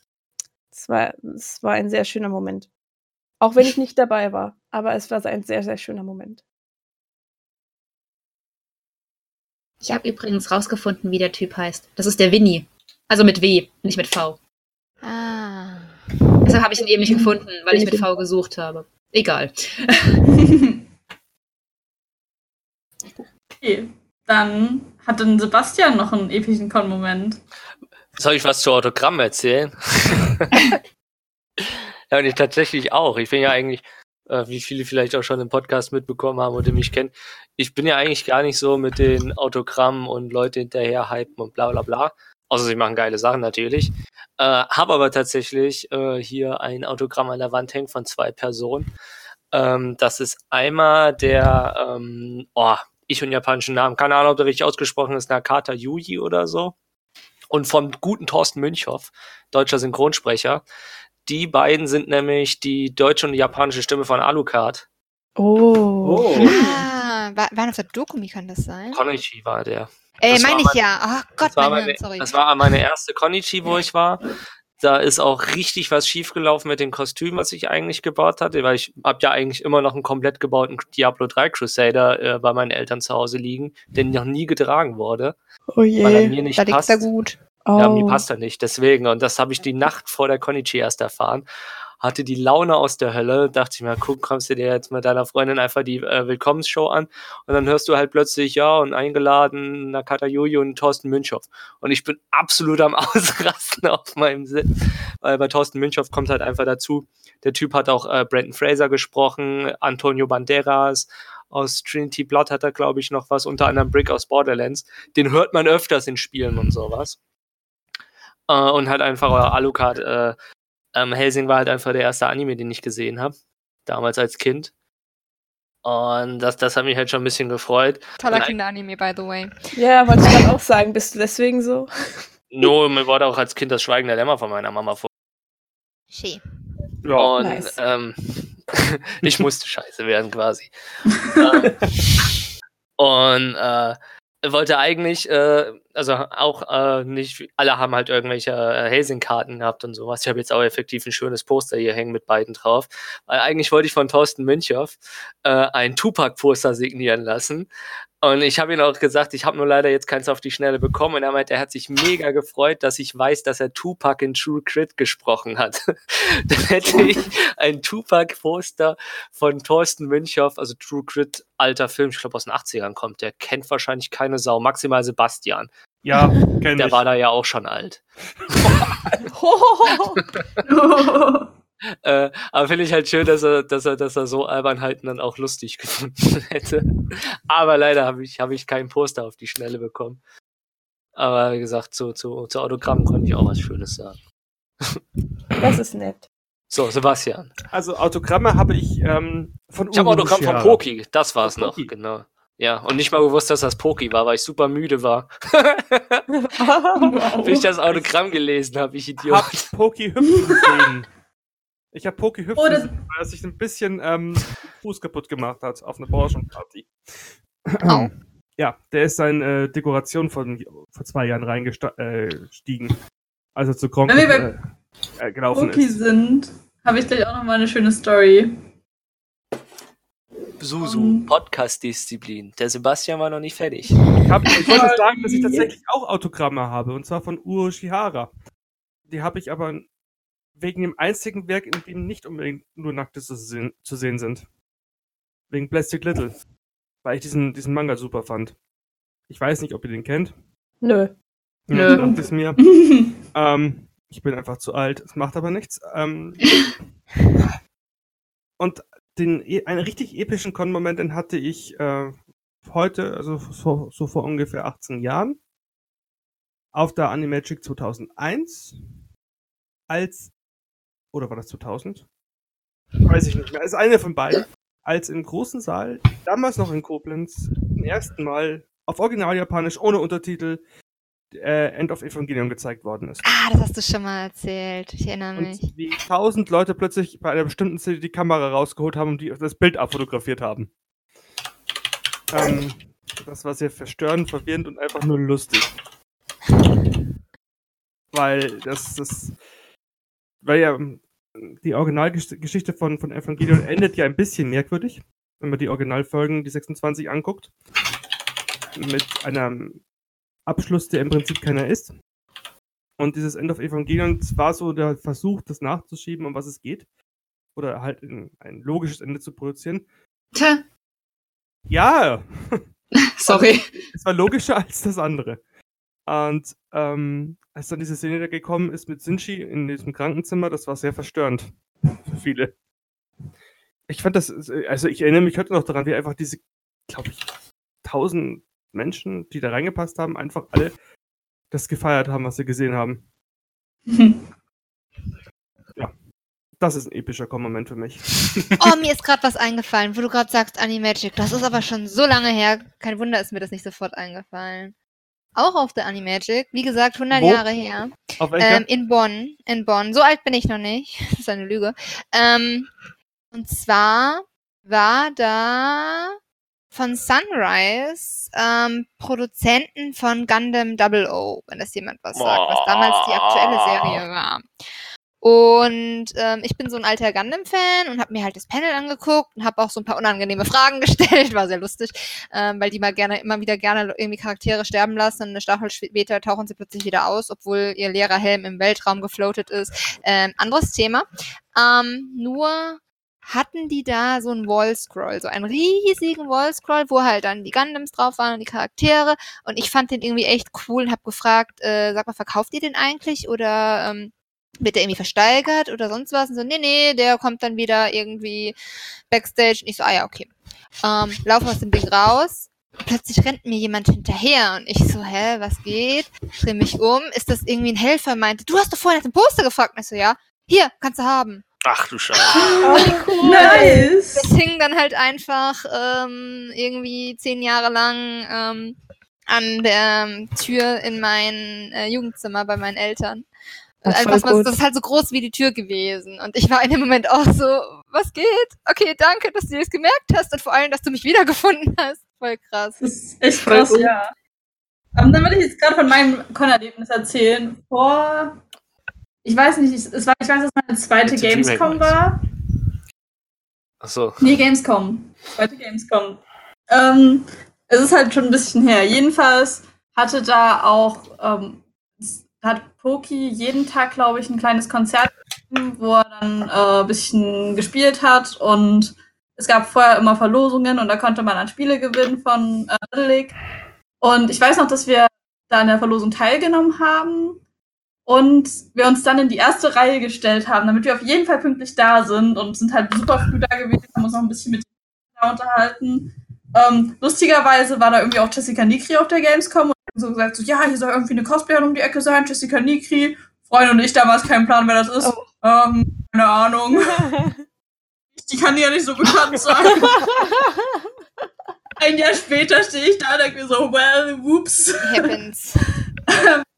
Es war, es war ein sehr schöner Moment. Auch wenn ich nicht dabei war, aber es war ein sehr, sehr schöner Moment. Ich habe übrigens rausgefunden, wie der Typ heißt. Das ist der Winnie. Also mit W, nicht mit V. Ah. Deshalb habe ich ihn eben nicht gefunden, weil ich mit V gesucht habe. Egal. okay. Dann hat dann Sebastian noch einen epischen Con-Moment. Soll ich was zu Autogramm erzählen? ja, und ich tatsächlich auch. Ich bin ja eigentlich, äh, wie viele vielleicht auch schon im Podcast mitbekommen haben oder mich kennen, ich bin ja eigentlich gar nicht so mit den Autogrammen und Leute hinterher hypen und bla bla bla. Außer sie machen geile Sachen natürlich. Äh, habe aber tatsächlich äh, hier ein Autogramm an der Wand hängen von zwei Personen. Ähm, das ist einmal der, ähm, oh, ich und japanischen Namen, keine Ahnung, ob der richtig ausgesprochen ist, Nakata Yuji oder so und vom guten Thorsten Münchhoff, deutscher Synchronsprecher. Die beiden sind nämlich die deutsche und die japanische Stimme von Alucard. Oh. Ah, war, waren auf der Doku, wie kann das sein? Konichi war der. Ey, war meine ich mein- ja. Ach Gott, Das war, mein meine, sorry. das war meine erste Konichi, wo ich war. Da ist auch richtig was schiefgelaufen mit dem Kostüm, was ich eigentlich gebaut hatte, weil ich habe ja eigentlich immer noch einen komplett gebauten Diablo 3 Crusader äh, bei meinen Eltern zu Hause liegen, der noch nie getragen wurde, Oh weil er je. mir nicht da liegt passt. er gut. Oh. Ja, mir passt er nicht. Deswegen, und das habe ich die Nacht vor der Konichi erst erfahren. Hatte die Laune aus der Hölle. Dachte ich mir, guck, kommst du dir jetzt mit deiner Freundin einfach die äh, Willkommensshow an. Und dann hörst du halt plötzlich, ja, und eingeladen, Nakata Yuji und Thorsten Münchow. Und ich bin absolut am Ausrasten auf meinem Sitz. Weil bei Thorsten Münchow kommt halt einfach dazu, der Typ hat auch äh, Brandon Fraser gesprochen, Antonio Banderas, aus Trinity Blood hat er, glaube ich, noch was, unter anderem Brick aus Borderlands. Den hört man öfters in Spielen und sowas. Äh, und halt einfach euer Alucard. Äh, ähm, Helsing war halt einfach der erste Anime, den ich gesehen habe. Damals als Kind. Und das, das hat mich halt schon ein bisschen gefreut. Toller Kinderanime, by the way. Ja, wollte ich gerade auch sagen. Bist du deswegen so? Nur mir wurde auch als Kind das Schweigen der Lämmer von meiner Mama vor. Schee. Ja. Und Nice. ähm, ich musste scheiße werden quasi. ähm, und äh, wollte eigentlich, äh, also auch äh, nicht, alle haben halt irgendwelche äh, Helsing-Karten gehabt und sowas. Ich habe jetzt auch effektiv ein schönes Poster hier hängen mit beiden drauf. Weil eigentlich wollte ich von Thorsten Münchow äh, ein Tupac-Poster signieren lassen. Und ich habe ihm auch gesagt, ich habe nur leider jetzt keins auf die Schnelle bekommen. Und er meint, er hat sich mega gefreut, dass ich weiß, dass er Tupac in True Crit gesprochen hat. Dann hätte ich ein Tupac-Poster von Thorsten Münchow, also True Crit, alter Film, ich glaube aus den 80ern kommt. Der kennt wahrscheinlich keine Sau, maximal Sebastian. Ja, kenn Der ich. war da ja auch schon alt. Äh, aber finde ich halt schön, dass er, dass er, dass er so Albernheiten dann auch lustig gefunden hätte. Aber leider habe ich, habe ich kein Poster auf die Schnelle bekommen. Aber wie gesagt, zu, zu, zu Autogrammen konnte ich auch was Schönes sagen. Das ist nett. So, Sebastian. Also Autogramme habe ich ähm, von Ich habe Autogramm von. Poki, das war's Von noch, genau. Ja, und nicht mal gewusst, dass das Poki war, weil ich super müde war. Bis ich das Autogramm gelesen habe, ich Idiot. Hab Poki hüpfen gesehen. Ich habe Poki hüpfen Oh, das- gesehen, weil er sich ein bisschen ähm, Fuß kaputt gemacht hat auf einer Branchenparty. Au. Ja, der ist in äh, Dekoration von vor zwei Jahren reingestiegen. Äh, also zu Gronk Wenn wir äh, äh, gelaufen ist. sind, habe ich gleich auch noch mal eine schöne Story. Susu. Podcast-Disziplin. Der Sebastian war noch nicht fertig. Ich, hab, ich wollte Ja. sagen, dass ich tatsächlich auch Autogramme habe, und zwar von Uo Shihara. Die habe ich aber wegen dem einzigen Werk, in dem nicht unbedingt nur Nackte zu sehen, zu sehen sind. Wegen Plastic Little. Weil ich diesen, diesen Manga super fand. Ich weiß nicht, ob ihr den kennt. Nö. Ja, Nö. dachte es mir. Ähm, ich bin einfach zu alt, es macht aber nichts. Ähm, und den, e- einen richtig epischen Con-Moment, den hatte ich äh, heute, also so, so vor ungefähr 18 Jahren, auf der Animagic 2001, als, oder war das 2000? Weiß ich nicht mehr, ist eine von beiden, als im großen Saal, damals noch in Koblenz, zum ersten Mal auf Original Japanisch ohne Untertitel äh, End of Evangelion gezeigt worden ist. Ah, das hast du schon mal erzählt. Ich erinnere mich. Und wie tausend Leute plötzlich bei einer bestimmten Szene die Kamera rausgeholt haben und die, das Bild abfotografiert haben. Ähm, das war sehr verstörend, verwirrend und einfach nur lustig. Weil das, das, weil ja ähm, die Originalgeschichte von, von Evangelion endet ja ein bisschen merkwürdig, wenn man die Originalfolgen, die 26 anguckt. Mit einem Abschluss, der im Prinzip keiner ist. Und dieses End of Evangelion war so der Versuch, das nachzuschieben, um was es geht. Oder halt ein, logisches Ende zu produzieren. Tja, Ja, sorry. es war logischer als das andere. Und ähm, als dann diese Szene da gekommen ist mit Sinchi in diesem Krankenzimmer, das war sehr verstörend für viele. Ich fand das, also ich erinnere mich heute noch daran, wie einfach diese, glaube ich, tausend Menschen, die da reingepasst haben, einfach alle das gefeiert haben, was sie gesehen haben. Das ist ein epischer Moment für mich. Oh, mir ist gerade was eingefallen, wo du gerade sagst Animagic. Das ist aber schon so lange her. Kein Wunder ist mir das nicht sofort eingefallen. Auch auf der Animagic. Wie gesagt, 100 Wo? Jahre her. Auf welcher? Ähm, in Bonn. In Bonn. So alt bin ich noch nicht. Das ist eine Lüge. Ähm, und zwar war da von Sunrise ähm, Produzenten von Gundam Double O, wenn das jemand was sagt, was damals die aktuelle Serie war. Und ähm, ich bin so ein alter Gundam-Fan und habe mir halt das Panel angeguckt und habe auch so ein paar unangenehme Fragen gestellt, war sehr lustig, ähm, weil die mal gerne immer wieder gerne irgendwie Charaktere sterben lassen und eine Staffel später tauchen sie plötzlich wieder aus, obwohl ihr Lehrerhelm im Weltraum gefloatet ist. Ähm, anderes Thema. Ähm, nur hatten die da so einen Wall-Scroll, so einen riesigen Wall-Scroll, wo halt dann die Gundams drauf waren und die Charaktere. Und ich fand den irgendwie echt cool und habe gefragt, äh, sag mal, verkauft ihr den eigentlich oder ähm, wird der irgendwie versteigert oder sonst was? Und so, nee, nee, der kommt dann wieder irgendwie Backstage. Und ich so, ah ja, okay. Ähm, laufe aus dem Ding raus. Plötzlich rennt mir jemand hinterher und ich so, hä, was geht? Dreh mich um. Ist das irgendwie ein Helfer? Meinte, du hast doch vorhin nach dem Poster gefragt. Und ich so, ja. Hier, kannst du haben. Ach du Scheiße. Oh, cool. Nice. Das hing dann halt einfach ähm, irgendwie zehn Jahre lang ähm, an der ähm, Tür in mein äh, Jugendzimmer bei meinen Eltern. Das ist Einfach, was, das ist halt so groß wie die Tür gewesen. Und ich war in dem Moment auch so, was geht? Okay, danke, dass du das gemerkt hast und vor allem, dass du mich wiedergefunden hast. Voll krass. Das ist echt krass, ja. Ähm, dann würde ich jetzt gerade von meinem Con-Erlebnis erzählen. Vor, ich weiß nicht, ich- es war, ich weiß, dass meine zweite Bitte Gamescom war. Achso. Nee, Gamescom. Zweite Gamescom. Ähm, es ist halt schon ein bisschen her. Jedenfalls hatte da auch, ähm, hat Poki jeden Tag, glaube ich, ein kleines Konzert, wo er dann äh, ein bisschen gespielt hat und es gab vorher immer Verlosungen und da konnte man dann Spiele gewinnen von äh, Little League. Und ich weiß noch, dass wir da an der Verlosung teilgenommen haben und wir uns dann in die erste Reihe gestellt haben, damit wir auf jeden Fall pünktlich da sind und sind halt super früh da gewesen, haben uns noch ein bisschen mit da unterhalten. Ähm, lustigerweise war da irgendwie auch Jessica Nigri auf der Gamescom und haben so gesagt, so, ja, hier soll irgendwie eine Cosplayerin um die Ecke sein, Jessica Nigri. Freunde und ich damals keinen Plan, wer das ist. Oh. Ähm, keine Ahnung. Die kann ja nicht so bekannt sein. Ein Jahr später stehe ich da und denke mir so, well, whoops. Happens.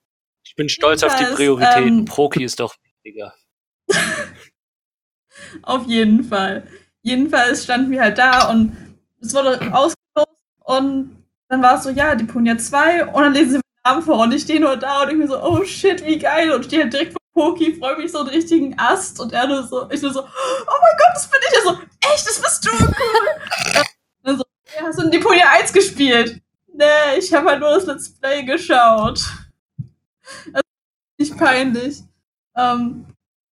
Ich bin stolz auf die Prioritäten. ähm, Proki ist doch wichtiger. Auf jeden Fall. Jedenfalls standen wir halt da und es wurde ausgelost und dann war es so, ja, die Punja 2 und dann lesen sie meinen Namen vor und ich stehe nur da und ich mir so, oh shit, wie geil und stehe halt direkt vor Poki freut mich so einen richtigen Ast und er nur so, ich nur so, oh mein Gott, das bin ich. Er so, echt, das bist du, cool. dann so, ja, hast du in Deponia 1 gespielt? Nee, ich habe halt nur das Let's Play geschaut. Das ist nicht peinlich. Ähm,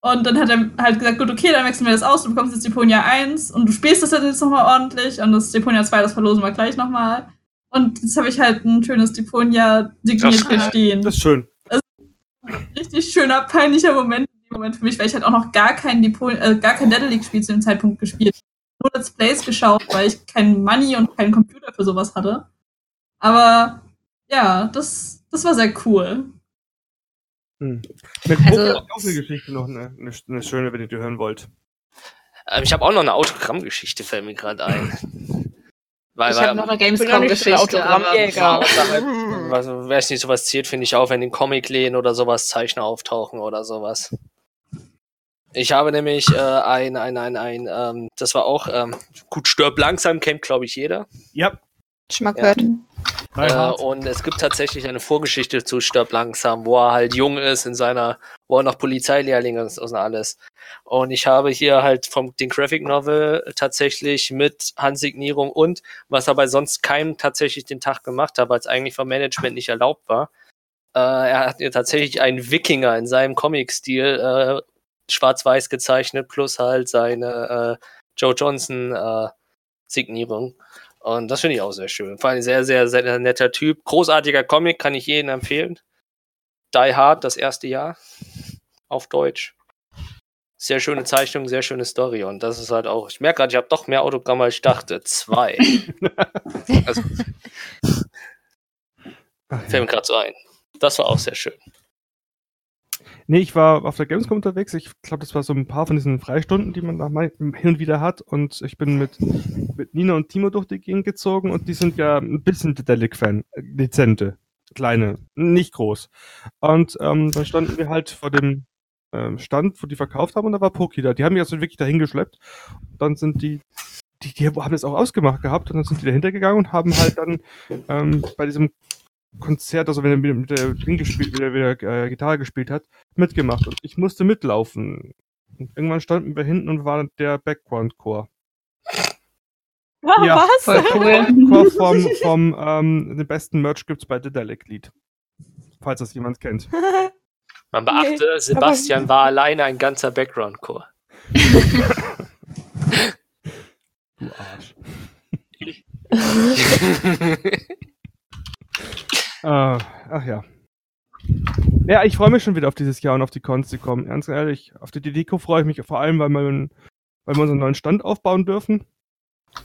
und dann hat er halt gesagt, gut, okay, dann wechseln wir das aus, du bekommst jetzt Deponia 1 und du spielst das dann jetzt nochmal ordentlich und das Deponia 2, das verlosen wir gleich nochmal. Und jetzt habe ich halt ein schönes Deponia signiert hier stehen. Das ist schön. Richtig schöner, peinlicher Moment in dem Moment für mich, weil ich halt auch noch gar kein Depot, äh, gar kein Dead League Spiel zu dem Zeitpunkt gespielt. Nur Let's Plays geschaut, weil ich kein Money und keinen Computer für sowas hatte. Aber ja, das, das war sehr cool. Hm. Mit Also- Poki auch eine Geschichte noch eine, eine, eine schöne, wenn ihr die hören wollt. Ähm, ich habe auch noch eine Autogrammgeschichte, fällt mir gerade ein. Weil, Ich habe noch eine Gamescom-Geschichte. Autogrammjäger. außerhalb, also, wer nicht sowas zählt, finde ich auch, wenn in Comicläden oder sowas Zeichner auftauchen oder sowas. Ich habe nämlich äh, ein, ein, ein, ein, ähm, das war auch, ähm, gut, stirb langsam, kennt glaube ich jeder. Ja, Schon mal Ja. gehört. Äh, und es gibt tatsächlich eine Vorgeschichte zu Stirb langsam, wo er halt jung ist in seiner, wo er noch Polizeilehrling ist und alles. Und ich habe hier halt vom den Graphic Novel tatsächlich mit Handsignierung und was er bei sonst keinem tatsächlich den Tag gemacht hat, weil es eigentlich vom Management nicht erlaubt war. Äh, er hat mir tatsächlich einen Wikinger in seinem Comic-Stil äh, schwarz-weiß gezeichnet, plus halt seine äh, Joe Johnson äh, Signierung. Und das finde ich auch sehr schön. Vor allem sehr, sehr, sehr netter Typ. Großartiger Comic, kann ich jedem empfehlen. Die Hard, das erste Jahr. Auf Deutsch. Sehr schöne Zeichnung, sehr schöne Story. Und das ist halt auch, ich merke gerade, ich habe doch mehr Autogramme, als ich dachte. Zwei. also, Ach, fällt ja. mir gerade so ein. Das war auch sehr schön. Nee, ich war auf der Gamescom unterwegs. Ich glaube, das war so ein paar von diesen Freistunden, die man da mal hin und wieder hat. Und ich bin mit, mit Nina und Timo durch die Gegend gezogen und die sind ja ein bisschen Dedelic-Fan. Dezente. Kleine. Nicht groß. Und ähm, dann standen wir halt vor dem ähm, Stand, wo die verkauft haben und da war Poki da. Die haben mich also wirklich dahin geschleppt. Dann sind die, die, die haben das auch ausgemacht gehabt und dann sind die dahinter gegangen und haben halt dann ähm, bei diesem Konzert, also wenn er mit, mit der Ding gespielt, wieder, wieder äh, Gitarre gespielt hat, mitgemacht und ich musste mitlaufen. Und irgendwann standen wir hinten und war der Background-Chor. Ah, Ja. Was? Voll cool. Chor vom, vom ähm, den besten Merch gibt's bei Dedelic Lied. Falls das jemand kennt. Man beachte, Nee, Sebastian war alleine ein ganzer Background-Chor. Du Arsch. Äh, ach ja. Ja, ich freue mich schon wieder auf dieses Jahr und auf die Cons, die kommen. Ganz ehrlich, auf die Deko freue ich mich vor allem, weil, man, weil wir unseren neuen Stand aufbauen dürfen.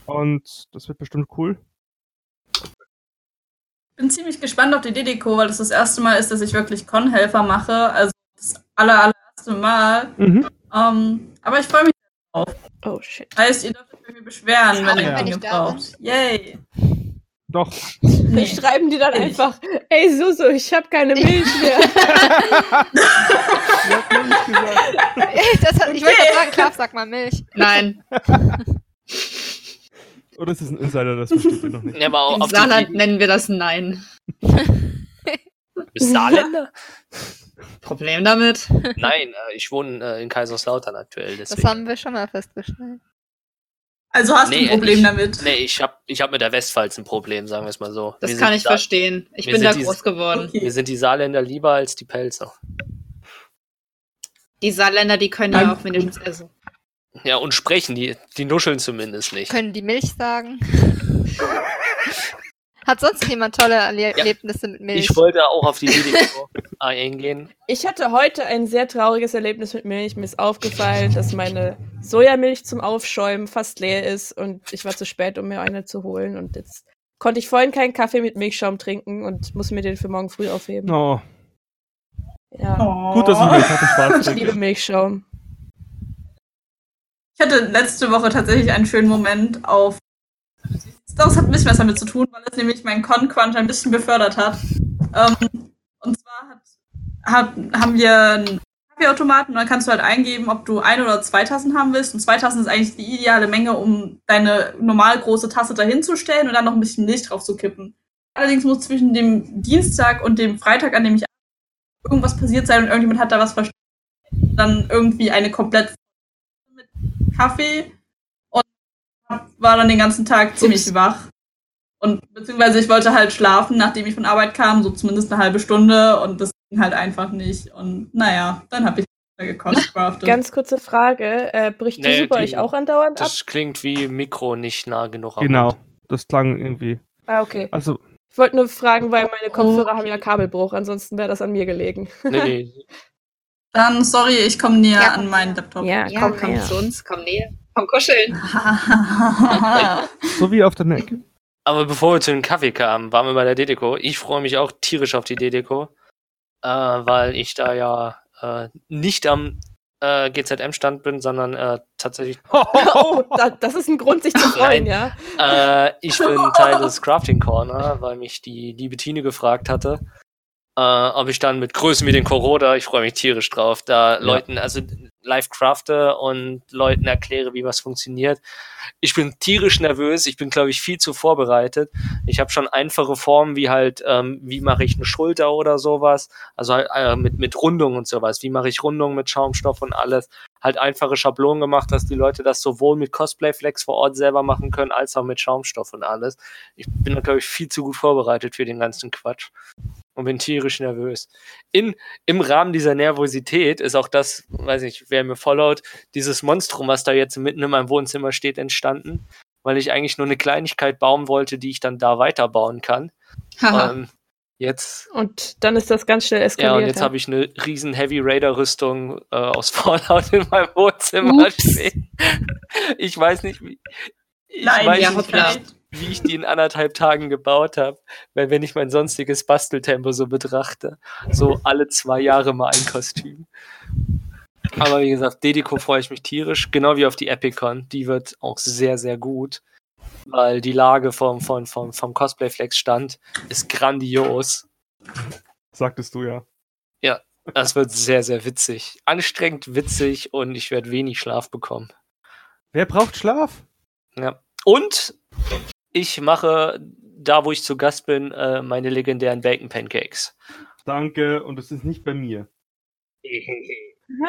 Und das wird bestimmt cool. bin ziemlich gespannt auf die Dedeko, weil das das erste Mal ist, dass ich wirklich Con-Helfer mache. Also das aller, allererste Mal. Mhm. Ähm, aber ich freue mich drauf. Oh shit. Heißt, ihr dürft euch beschweren, wenn Ja. ihr ich bin. braucht. Yay. Doch. Dann schreiben die dann Ich. einfach, ey Susu, ich habe keine Milch mehr. Das hat, ich wollte gerade sagen, Klaff, sag mal Milch. Nein, Oder ist es ein Insider, das versteht ihr noch nicht. Ja, aber auch im auf Saarland die nennen wir das Nein. Saarländer? Problem damit? Nein, äh, ich wohne äh, in Kaiserslautern aktuell. Das Deswegen. haben wir schon mal festgestellt. Also hast Nee, du ein Problem ich- damit. Nee, ich hab, ich hab mit der Westpfalz ein Problem, sagen wir es mal so. Das Wir kann ich Sa- verstehen. Ich bin da die- groß geworden. Okay. Mir sind die Saarländer lieber als die Pelzer. Die Saarländer, die können ja auch wenigstens also. Ja, und sprechen, die, die nuscheln zumindest nicht. Können die Milch sagen? Hat sonst jemand tolle Erle Erlebnisse mit Milch? Ich wollte auch auf die Video eingehen. Ich hatte heute ein sehr trauriges Erlebnis mit Milch. Mir ist aufgefallen, dass meine Sojamilch zum Aufschäumen fast leer ist und ich war zu spät, um mir eine zu holen. Und jetzt konnte ich vorhin keinen Kaffee mit Milchschaum trinken und muss mir den für morgen früh aufheben. Oh, Ja, Oh. gut, dass ich meinen Kaffee schwarz ich liebe. Milchschaum. Ich hatte letzte Woche tatsächlich einen schönen Moment auf. Das hat ein bisschen was damit zu tun, weil es nämlich meinen Con-Crunch ein bisschen befördert hat. Ähm, und zwar hat, hat, haben wir einen Kaffeeautomaten und dann kannst du halt eingeben, ob du ein oder zwei Tassen haben willst. Und zwei Tassen ist eigentlich die ideale Menge, um deine normal große Tasse dahinzustellen und dann noch ein bisschen Milch drauf zu kippen. Allerdings muss zwischen dem Dienstag und dem Freitag, an dem ich irgendwas passiert sein und irgendjemand hat da was verstanden. dann irgendwie eine komplett mit Kaffee war dann den ganzen Tag ziemlich wach. Und beziehungsweise ich wollte halt schlafen, nachdem ich von Arbeit kam, so zumindest eine halbe Stunde und das ging halt einfach nicht. Und naja, dann habe ich gekostet. Ganz kurze Frage. Äh, bricht Nee, die bei euch auch andauernd ab? Das klingt wie Mikro nicht nah genug am Genau. Mund. Das klang irgendwie. Ah, okay. Also, Ich wollte nur fragen, weil meine Kopfhörer haben ja Kabelbruch, ansonsten wäre das an mir gelegen. Nee, nee. Dann, sorry, ich komme näher Ja, an meinen Laptop. Ja, komm komm her. zu uns, komm näher. Komm kuscheln. so wie auf der Neck. Aber bevor wir zu den Kaffee kamen, waren wir bei der DDCO. Ich freue mich auch tierisch auf die DDCO, äh, weil ich da ja äh, nicht am äh, GZM-Stand bin, sondern äh, tatsächlich, oh, da, das ist ein Grund, sich zu freuen, ja. äh, ich bin Teil des Crafting Corner, weil mich die liebe Tine gefragt hatte, äh, ob ich dann mit Größen wie den Coroda, ich freue mich tierisch drauf, da Leuten, also live crafte und Leuten erkläre, wie was funktioniert. Ich bin tierisch nervös, ich bin, glaube ich, viel zu vorbereitet. Ich habe schon einfache Formen, wie halt, ähm, wie mache ich eine Schulter oder sowas, also halt, äh, mit, mit Rundung und sowas, wie mache ich Rundung mit Schaumstoff und alles. Halt einfache Schablonen gemacht, dass die Leute das sowohl mit Cosplay-Flex vor Ort selber machen können, als auch mit Schaumstoff und alles. Ich bin glaube ich, viel zu gut vorbereitet für den ganzen Quatsch und bin tierisch nervös. In, Im Rahmen dieser Nervosität ist auch das, weiß nicht, wer mir followt, dieses Monstrum, was da jetzt mitten in meinem Wohnzimmer steht, entstanden, weil ich eigentlich nur eine Kleinigkeit bauen wollte, die ich dann da weiterbauen kann. Haha. Ähm, jetzt, Und dann ist das ganz schnell ja, eskaliert. und jetzt habe ich eine riesen Heavy Raider Rüstung äh, aus Fallout in meinem Wohnzimmer Ups. stehen. Ich weiß nicht, wie, ich Nein, weiß ja, nicht. Wie ich die in anderthalb Tagen gebaut habe, weil wenn ich mein sonstiges Basteltempo so betrachte, so alle zwei Jahre mal ein Kostüm. Aber wie gesagt, Dedico freue ich mich tierisch, genau wie auf die Epicon. Die wird auch sehr, sehr gut, weil die Lage vom, vom, vom, vom Cosplay Flex Stand ist grandios. Sagtest du ja. Das wird sehr, sehr witzig. Anstrengend, witzig und ich werde wenig Schlaf bekommen. Wer braucht Schlaf? Ja. Und ich mache, da wo ich zu Gast bin, äh, meine legendären Bacon Pancakes. Danke, und es ist nicht bei mir.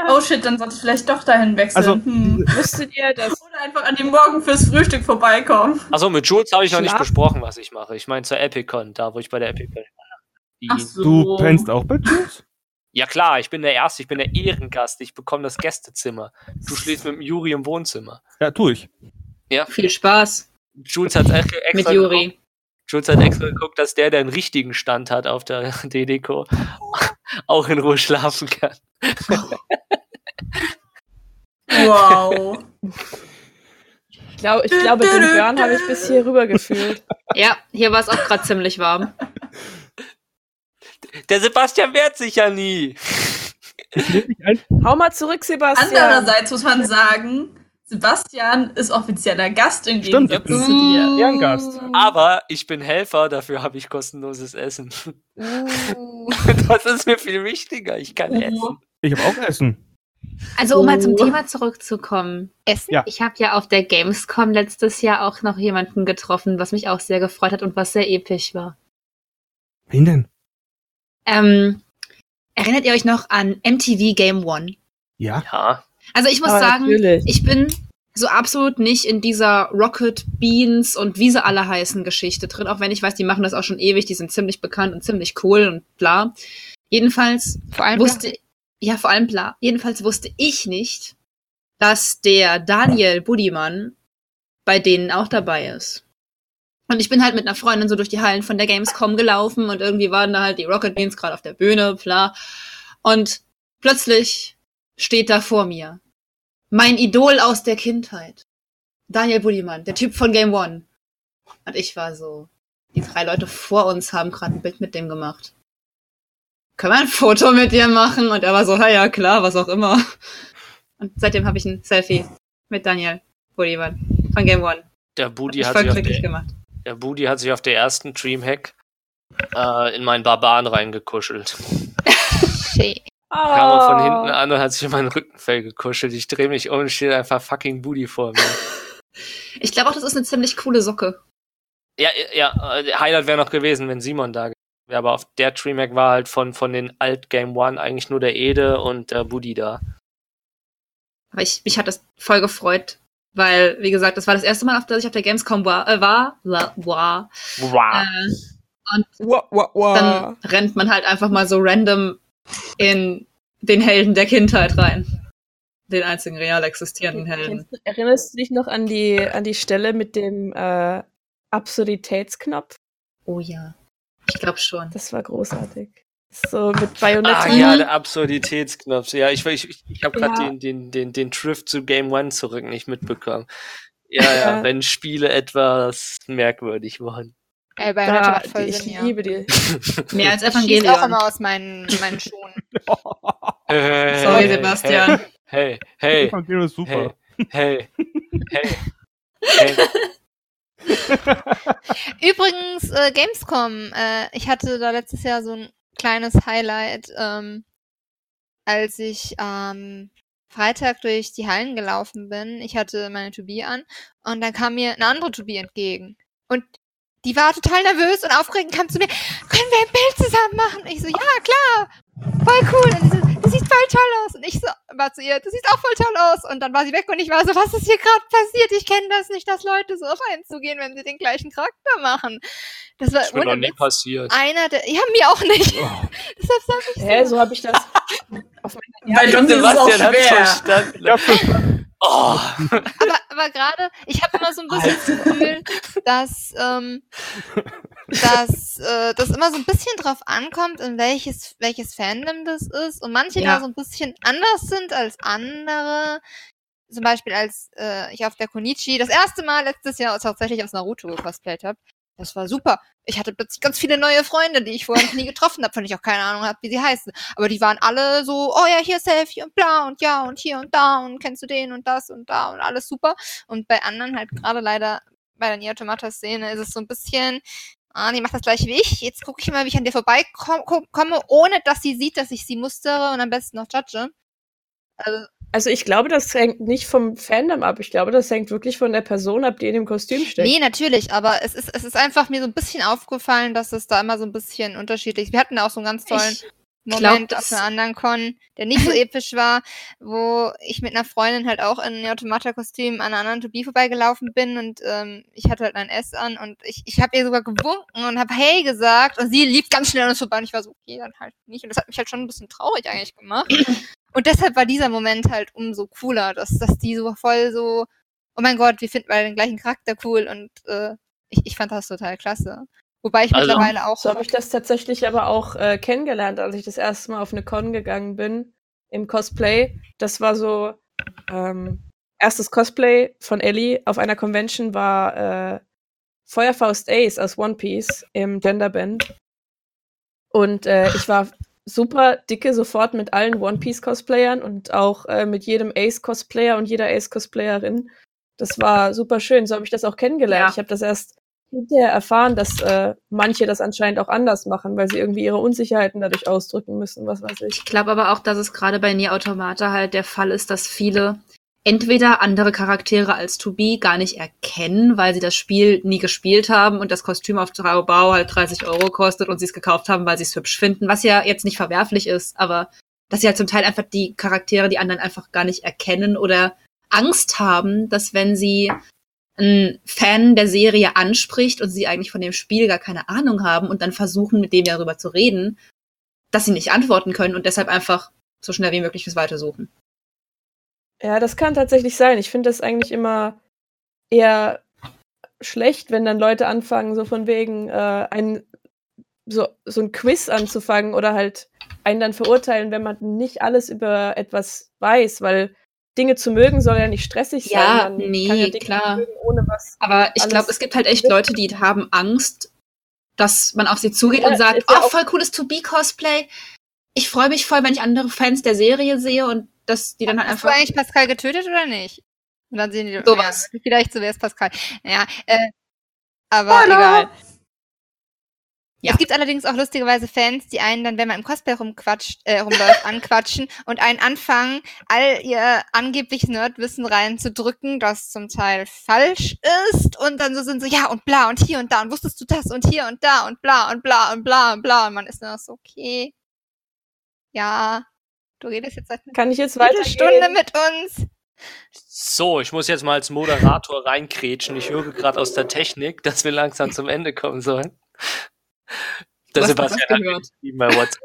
Oh shit, dann sollte ich vielleicht doch dahin wechseln. Also, hm. Wusstet ihr, dass Oder einfach an dem Morgen fürs Frühstück vorbeikommen. Also mit Jules habe ich noch nicht Schlaf? besprochen, was ich mache. Ich meine zur Epicon, da wo ich bei der Epicon war. So. Du pennst auch bei Jules? Ja klar, ich bin der Erste, ich bin der Ehrengast, ich bekomme das Gästezimmer. Du schläfst mit dem Juri im Wohnzimmer. Ja, tu ich. Viel Spaß Jules hat extra, geguckt. Jules hat extra geguckt, dass der, der einen richtigen Stand hat auf der DDCO, auch in Ruhe schlafen kann. Wow. ich, glaub, ich glaube, den Burn habe ich bis hier rüber gefühlt. Ja, hier war es auch gerade ziemlich warm. Der Sebastian wehrt sich ja nie. Hau mal zurück, Sebastian. Andererseits muss man sagen, Sebastian ist offizieller Gast im Stimmt, Gegensatz zu dir. Ehrengast. Aber ich bin Helfer, dafür habe ich kostenloses Essen. Uh. Das ist mir viel wichtiger. Ich kann Oh. essen. Ich habe auch Essen. Also um mal zum Oh. Thema zurückzukommen. Essen? Ja. Ich habe ja auf der Gamescom letztes Jahr auch noch jemanden getroffen, was mich auch sehr gefreut hat und was sehr episch war. Wen denn? Ähm, erinnert ihr euch noch an MTV Game One? Ja. Ja. Also ich muss Aber sagen, natürlich. ich bin so absolut nicht in dieser Rocket Beans und wie sie alle heißen Geschichte drin, auch wenn ich weiß, die machen das auch schon ewig, die sind ziemlich bekannt und ziemlich cool und bla. Jedenfalls Vor allem wusste, ja, vor allem bla. Jedenfalls wusste ich nicht, dass der Daniel Budimann bei denen auch dabei ist. Und ich bin halt mit einer Freundin so durch die Hallen von der Gamescom gelaufen und irgendwie waren da halt die Rocket Beans gerade auf der Bühne, bla. Und plötzlich steht da vor mir mein Idol aus der Kindheit. Daniel Budimann, der Typ von Game One. Und ich war so, die drei Leute vor uns haben gerade ein Bild mit dem gemacht. Können wir ein Foto mit dir machen? Und er war so, ja, ja, klar, was auch immer. Und seitdem habe ich ein Selfie mit Daniel Budimann von Game One. Der Budi, hat voll sich auf glücklich der, gemacht. der Budi hat sich auf der ersten Dreamhack äh, in meinen Barbaren reingekuschelt. Shit. Kam er von Oh. hinten an und hat sich in mein Rückenfell gekuschelt. Ich drehe mich um und steht einfach fucking Budi vor mir. Ich glaube auch, das ist eine ziemlich coole Socke. ja, ja, äh, Highlight wäre noch gewesen, wenn Simon da gewesen Ja, aber auf der Tremac war halt von, von den Alt Game One eigentlich nur der Ede und der Buddy da. Aber ich, mich hat das voll gefreut, weil, wie gesagt, das war das erste Mal, auf das ich auf der Gamescom war. Äh, war, war, war. Wow. Äh, und Wah, wah, wah. dann rennt man halt einfach mal so random in den Helden der Kindheit rein. Den einzigen real existierenden Helden. Erinnerst du dich noch an die, an die Stelle mit dem äh, Absurditätsknopf? Oh ja. Ich glaube schon. Das war großartig. So mit Bayonetta. Ah ja, der Absurditätsknopf. Ja, ich, ich, ich, ich habe gerade Ja. den, den, den, den Drift zu Game One zurück nicht mitbekommen. Ja, ja, Ja. wenn Spiele etwas merkwürdig waren. Ey, Bayonetta Da, macht voll ich Sinn, ja. liebe die. Mehr als Ich schieß auch Evangelion. immer aus meinen, meinen Schuhen. Hey, Sorry, hey, Sebastian. Hey, hey, Evangelion ist super. hey, hey, hey. Übrigens, äh, Gamescom, äh, ich hatte da letztes Jahr so ein kleines Highlight, ähm, als ich am Freitag durch die Hallen gelaufen bin. Ich hatte meine To-Be an und dann kam mir eine andere To-Be entgegen. Und die war total nervös und aufgeregt und kam zu mir, können wir ein Bild zusammen machen? Und ich so, ja, klar, voll cool. Und sie so, du siehst voll toll aus. Und ich so, war zu ihr, du siehst auch voll toll aus. Und dann war sie weg und ich war so, was ist hier gerade passiert? Ich kenne das nicht, dass Leute so auf einen zugehen, wenn sie den gleichen Charakter machen. Das war Das wird noch nie passiert. einer der, ja, mir auch nicht. Deshalb sag ich Hä, so habe ich das auf meiner Bei uns ist es auch Sebastian schwer. verstanden. Oh. aber, aber gerade, ich habe immer so ein bisschen das Gefühl, dass, ähm, dass äh, das immer so ein bisschen drauf ankommt, in welches, welches Fandom das ist. Und manche Ja. da so ein bisschen anders sind als andere. Zum Beispiel, als äh, ich auf der Konichi das erste Mal letztes Jahr tatsächlich aus Naruto gecosplayt habe. Das war super. Ich hatte plötzlich ganz viele neue Freunde, die ich vorher noch nie getroffen habe, von denen ich auch keine Ahnung habe, wie sie heißen. Aber die waren alle so, oh ja, hier Selfie und bla und ja und hier und da und kennst du den und das und da und alles super. Und bei anderen halt gerade leider bei der Nier Automata Szene ist es so ein bisschen, ah, die macht das gleich wie ich. Jetzt gucke ich mal, wie ich an dir vorbeikomme, ohne dass sie sieht, dass ich sie mustere und am besten noch judge. Also, Also ich glaube, das hängt nicht vom Fandom ab. Ich glaube, das hängt wirklich von der Person ab, die in dem Kostüm steckt. nee, natürlich, aber es ist, es ist einfach mir so ein bisschen aufgefallen, dass es da immer so ein bisschen unterschiedlich ist. Wir hatten da auch so einen ganz tollen Ich Moment glaub, auf einer anderen Con, der nicht so episch war, wo ich mit einer Freundin halt auch in einem Automata-Kostüm an einer anderen Tobi vorbeigelaufen bin und ähm, ich hatte halt ein S an und ich, ich habe ihr sogar gewunken und habe Hey gesagt und sie lief ganz schnell an uns vorbei und ich war so, okay, dann halt nicht. Und das hat mich halt schon ein bisschen traurig eigentlich gemacht. Und deshalb war dieser Moment halt umso cooler, dass, dass die so voll so, oh mein Gott, wir finden beide den gleichen Charakter cool und äh, ich, ich fand das total klasse. Wobei ich Also- mittlerweile auch So habe ich das tatsächlich aber auch äh, kennengelernt, als ich das erste Mal auf eine Con gegangen bin im Cosplay. Das war so ähm, erstes Cosplay von Ellie auf einer Convention war äh, Feuerfaust Ace aus One Piece im Genderband. Und äh, ich war super dicke sofort mit allen One Piece Cosplayern und auch äh, mit jedem Ace Cosplayer und jeder Ace Cosplayerin. Das war super schön. So habe ich das auch kennengelernt. Ja. Ich habe das erst hinterher erfahren, dass äh, manche das anscheinend auch anders machen, weil sie irgendwie ihre Unsicherheiten dadurch ausdrücken müssen, was weiß ich. Ich glaube aber auch, dass es gerade bei Nier Automata halt der Fall ist, dass viele entweder andere Charaktere als To Be gar nicht erkennen, weil sie das Spiel nie gespielt haben und das Kostüm auf Traubau halt 30 Euro kostet und sie es gekauft haben, weil sie es hübsch finden, was ja jetzt nicht verwerflich ist, aber dass sie halt zum Teil einfach die Charaktere, die anderen einfach gar nicht erkennen oder Angst haben, dass wenn sie ein Fan der Serie anspricht und sie eigentlich von dem Spiel gar keine Ahnung haben und dann versuchen, mit dem darüber zu reden, dass sie nicht antworten können und deshalb einfach so schnell wie möglich fürs Weitersuchen. Ja, das kann tatsächlich sein. Ich finde das eigentlich immer eher schlecht, wenn dann Leute anfangen, so von wegen äh, ein so, so ein Quiz anzufangen oder halt einen dann verurteilen, wenn man nicht alles über etwas weiß, weil Dinge zu mögen soll ja nicht stressig sein. Ja, Man nee, ja klar. mögen, ohne was. Aber ich glaube, es gibt halt echt Leute, die haben Angst, dass man auf sie zugeht Ja, und sagt, ja oh, voll cooles To-Be-Cosplay. Ich freue mich voll, wenn ich andere Fans der Serie sehe und dass die dann halt Hast du einfach. eigentlich Pascal getötet oder nicht? Und dann sehen die Sowas. Ja, vielleicht so wäre es Pascal. Ja, äh, aber Spoiler! egal. Ja. Es gibt allerdings auch lustigerweise Fans, die einen dann, wenn man im Cosplay rumquatscht, äh, rumläuft, anquatschen und einen anfangen, all ihr angebliches Nerdwissen reinzudrücken, das zum Teil falsch ist und dann so sind so, ja und bla und hier und da und wusstest du das und hier und da und bla und bla und bla und bla und man ist nur so, okay, ja, du redest jetzt seit einer Kann ich jetzt Viertelstunde weitergehen? mit uns. So, ich muss jetzt mal als Moderator reinkrätschen. Ich höre gerade aus der Technik, dass wir langsam zum Ende kommen sollen. Der Sebastian was hat geschrieben bei WhatsApp.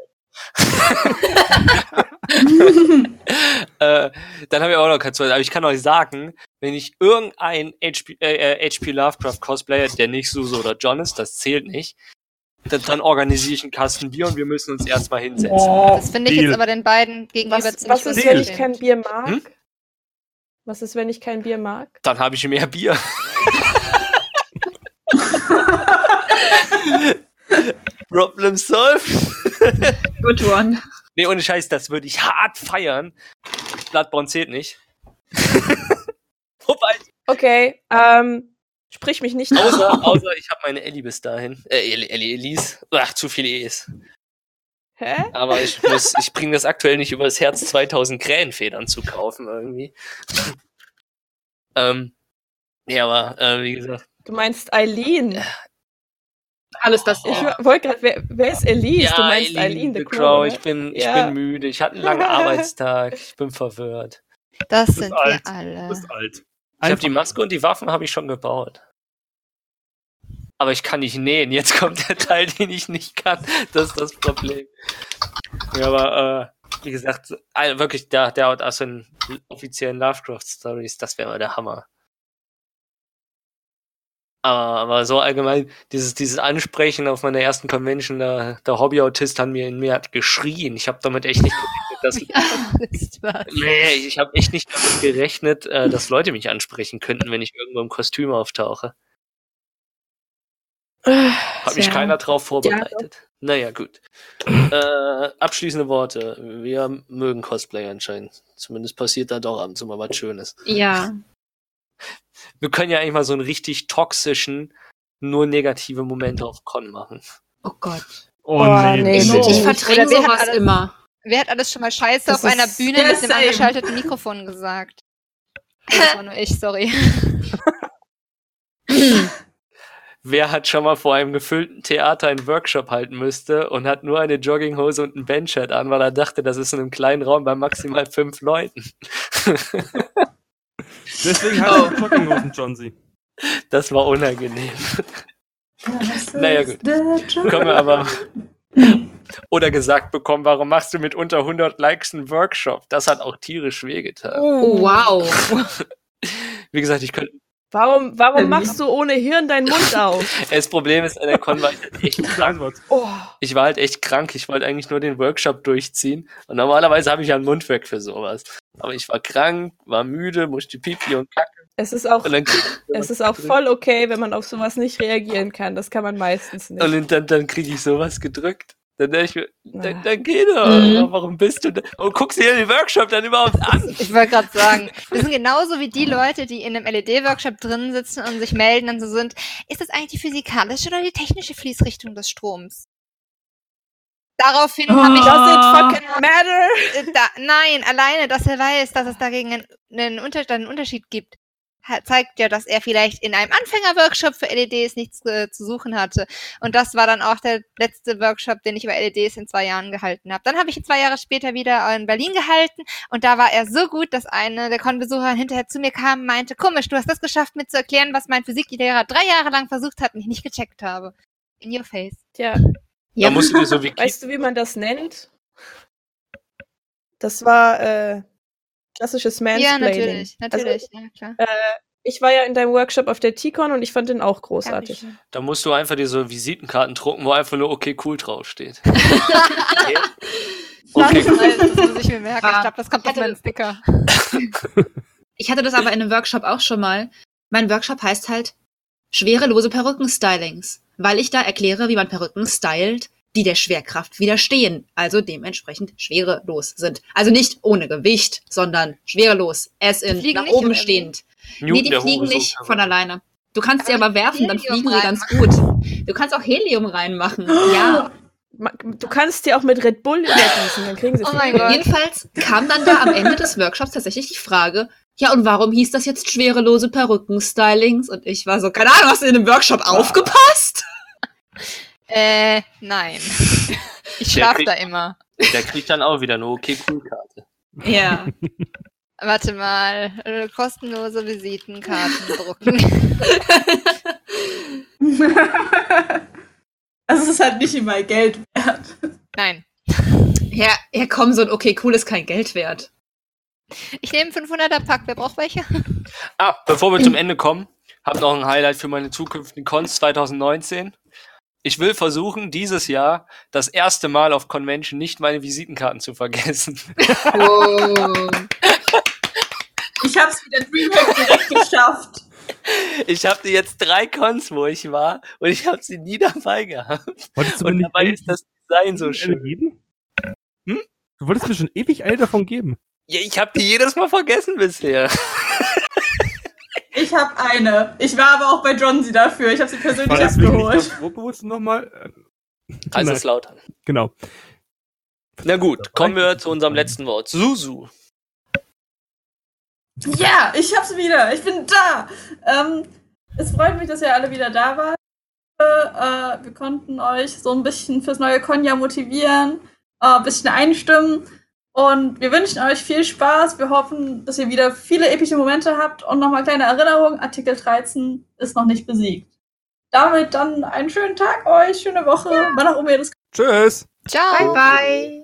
äh, dann habe ich auch noch kein Zeug. Aber ich kann euch sagen, wenn ich irgendein HP, äh, äh, HP Lovecraft Cosplayer, der nicht Suso oder John ist, das zählt nicht, dann, dann organisiere ich einen Kasten Bier und wir müssen uns erstmal hinsetzen. Das finde ich Deal. jetzt aber den beiden gegenüber Was, ziemlich was ist, wenn ich kein Bier mag? Hm? Was ist, wenn ich kein Bier mag? Dann habe ich mehr Bier. Problem solved. Good one. Nee, ohne Scheiß, das würde ich hart feiern. Bloodborne zählt nicht. Wobei, Okay, ähm, sprich mich nicht an. außer, außer ich habe meine Ellie bis dahin. Äh, Ellie, Ellie, Elise. Ach, zu viele E's. Hä? Aber ich muss, ich bringe das aktuell nicht übers Herz, 2000 Krähenfedern zu kaufen irgendwie. ähm, nee, aber, äh, wie gesagt. Du meinst Eileen. Alles das. Ich wollte gerade, wer, wer ist Elise? du meinst Eileen Eileen the the Crow. Crow. Ich bin, ich Ja. bin müde. Ich hatte einen langen Arbeitstag. Ich bin verwirrt. Das sind alt. wir alle. Du bist alt. Ich habe die Maske und die Waffen habe ich schon gebaut. Aber ich kann nicht nähen. Jetzt kommt der Teil, den ich nicht kann. Das ist das Problem. Ja, aber äh, wie gesagt, wirklich der, der aus den offiziellen Lovecraft Stories, das wäre mal der Hammer. Aber, aber so allgemein, dieses, dieses Ansprechen auf meiner ersten Convention, der, der Hobbyautist an mir in mir hat geschrien. Ich habe damit echt nicht dass, Ist was. Nee, ich habe echt nicht damit gerechnet, äh, dass Leute mich ansprechen könnten, wenn ich irgendwo im Kostüm auftauche. Hat mich keiner drauf vorbereitet. naja, gut. Äh, abschließende Worte. Wir mögen Cosplay anscheinend. Zumindest passiert da doch ab und zu mal was Schönes. Ja. Wir können ja eigentlich mal so einen richtig toxischen, nur negative Momente auf Con machen. Oh Gott. Oh, Oh, nee. nee. Ich, ich verdränge sowas alles- immer. Wer hat alles schon mal Scheiße Das auf einer Bühne mit dem same. angeschalteten Mikrofon gesagt? Das war nur ich, sorry. Wer hat schon mal vor einem gefüllten Theater einen Workshop halten müsste und hat nur eine Jogginghose und ein Bandshirt an, weil er dachte, das ist in einem kleinen Raum bei maximal fünf Leuten. Deswegen hat er Jogginghosen, John C. Das war unangenehm. Das Naja, gut. Können wir aber. Oder gesagt bekommen, warum machst du mit unter 100 Likes einen Workshop? Das hat auch tierisch wehgetan. Oh, wow. Wie gesagt, ich könnte. Warum, warum Ähm. machst du ohne Hirn deinen Mund auf? Das Problem ist, an der Con war ich halt echt krank. Oh, Ich war halt echt krank. Ich wollte eigentlich nur den Workshop durchziehen. Und normalerweise habe ich ja einen Mund weg für sowas. Aber ich war krank, war müde, musste Pipi und Kacke. es ist auch, es ist auch voll okay, wenn man auf sowas nicht reagieren kann. Das kann man meistens nicht. und dann, dann kriege ich sowas gedrückt. Dann denke ich mir, Ah. dann, dann geh doch. Mhm. Warum bist du da? Und guckst dir den Workshop dann überhaupt an? Ich wollte gerade sagen, wir sind genauso wie die Leute, die in einem LED-Workshop drin sitzen und sich melden und so sind. Ist das eigentlich die physikalische oder die technische Fließrichtung des Stroms? Daraufhin habe ich Does it fucking matter? äh, da, nein, alleine, dass er weiß, dass es dagegen einen, einen, Unter einen Unterschied gibt, zeigt ja, dass er vielleicht in einem Anfänger-Workshop für LEDs nichts äh, zu suchen hatte. Und das war dann auch der letzte Workshop, den ich über LEDs in zwei Jahren gehalten habe. Dann habe ich ihn zwei Jahre später wieder in Berlin gehalten und da war er so gut, dass eine der Konbesucher hinterher zu mir kam und meinte, komisch, du hast das geschafft, mir zu erklären, was mein Physiklehrer drei Jahre lang versucht hat und ich nicht gecheckt habe. In your face. Tja, Da musst du dir so wie weißt du, wie man das nennt? Das war äh, klassisches Ja, Mansplaining. natürlich, natürlich, Also, ja, klar. ich war ja in deinem Workshop auf der T-Con und ich fand den auch großartig. Da musst du einfach diese Visitenkarten drucken, wo einfach nur okay cool draufsteht. okay. okay. Das muss ich mir merken. Ich Ah. glaube, das kommt auf Hatte- meinen Sticker. Ich hatte das aber in einem Workshop auch schon mal. Mein Workshop heißt halt schwerelose Perückenstylings, weil ich da erkläre, wie man Perücken stylt, die der Schwerkraft widerstehen, also dementsprechend schwerelos sind. Also nicht ohne Gewicht, sondern schwerelos, es in nach nicht, oben stehend. Newton, nee, die fliegen nicht von alleine. Du kannst sie Aber aber werfen, dann Helium fliegen sie ganz gut. Du kannst auch Helium reinmachen. Ja. Du kannst die auch mit Red Bull übergießen, dann kriegen sie Oh mein Gott. Jedenfalls kam dann da am Ende des Workshops tatsächlich die Frage, ja, und warum hieß das jetzt schwerelose Perückenstylings? Und ich war so, keine Ahnung, hast du in dem Workshop aufgepasst? Äh, nein. Ich Der schlaf kriegt- da immer. Der kriegt dann auch wieder eine okay cool Karte. Ja. Warte mal, äh, kostenlose Visitenkarten drucken. Also es ist halt nicht immer Geld wert. Nein. Ja, ja, komm, so ein okay, cool ist kein Geld wert. Ich nehme 500er Pack. Wer braucht welche? Ah, bevor wir zum Ende kommen, hab noch ein Highlight für meine zukünftigen Cons 2019. Ich will versuchen, dieses Jahr das erste Mal auf Convention nicht meine Visitenkarten zu vergessen. Oh. Ich hab's mit der Dreamhack direkt geschafft. Ich habe jetzt drei Cons, wo ich war, und ich habe sie nie dabei gehabt. Wolltest du Und dabei ist das Design so schön. geben? Hm? Du wolltest mir schon ewig eine davon geben. Ja, ich habe die jedes Mal vergessen bisher. Ich hab eine. Ich war aber auch bei John sie dafür. Ich habe sie persönlich abgeholt. wo wolltest du nochmal? Äh, Kaiserslautern. Genau. Na gut, kommen wir zu unserem letzten Wort. Susu. Ja, ich hab's wieder. Ich bin da. Ähm, es freut mich, dass ihr alle wieder da wart. Äh, wir konnten euch so ein bisschen fürs neue Konja motivieren, äh, ein bisschen einstimmen. Und wir wünschen euch viel Spaß. Wir hoffen, dass ihr wieder viele epische Momente habt. Und nochmal kleine Erinnerung: Artikel 13 ist noch nicht besiegt. Damit dann einen schönen Tag euch, schöne Woche, wann auch immer ihr das Tschüss. Ciao. Bye, bye.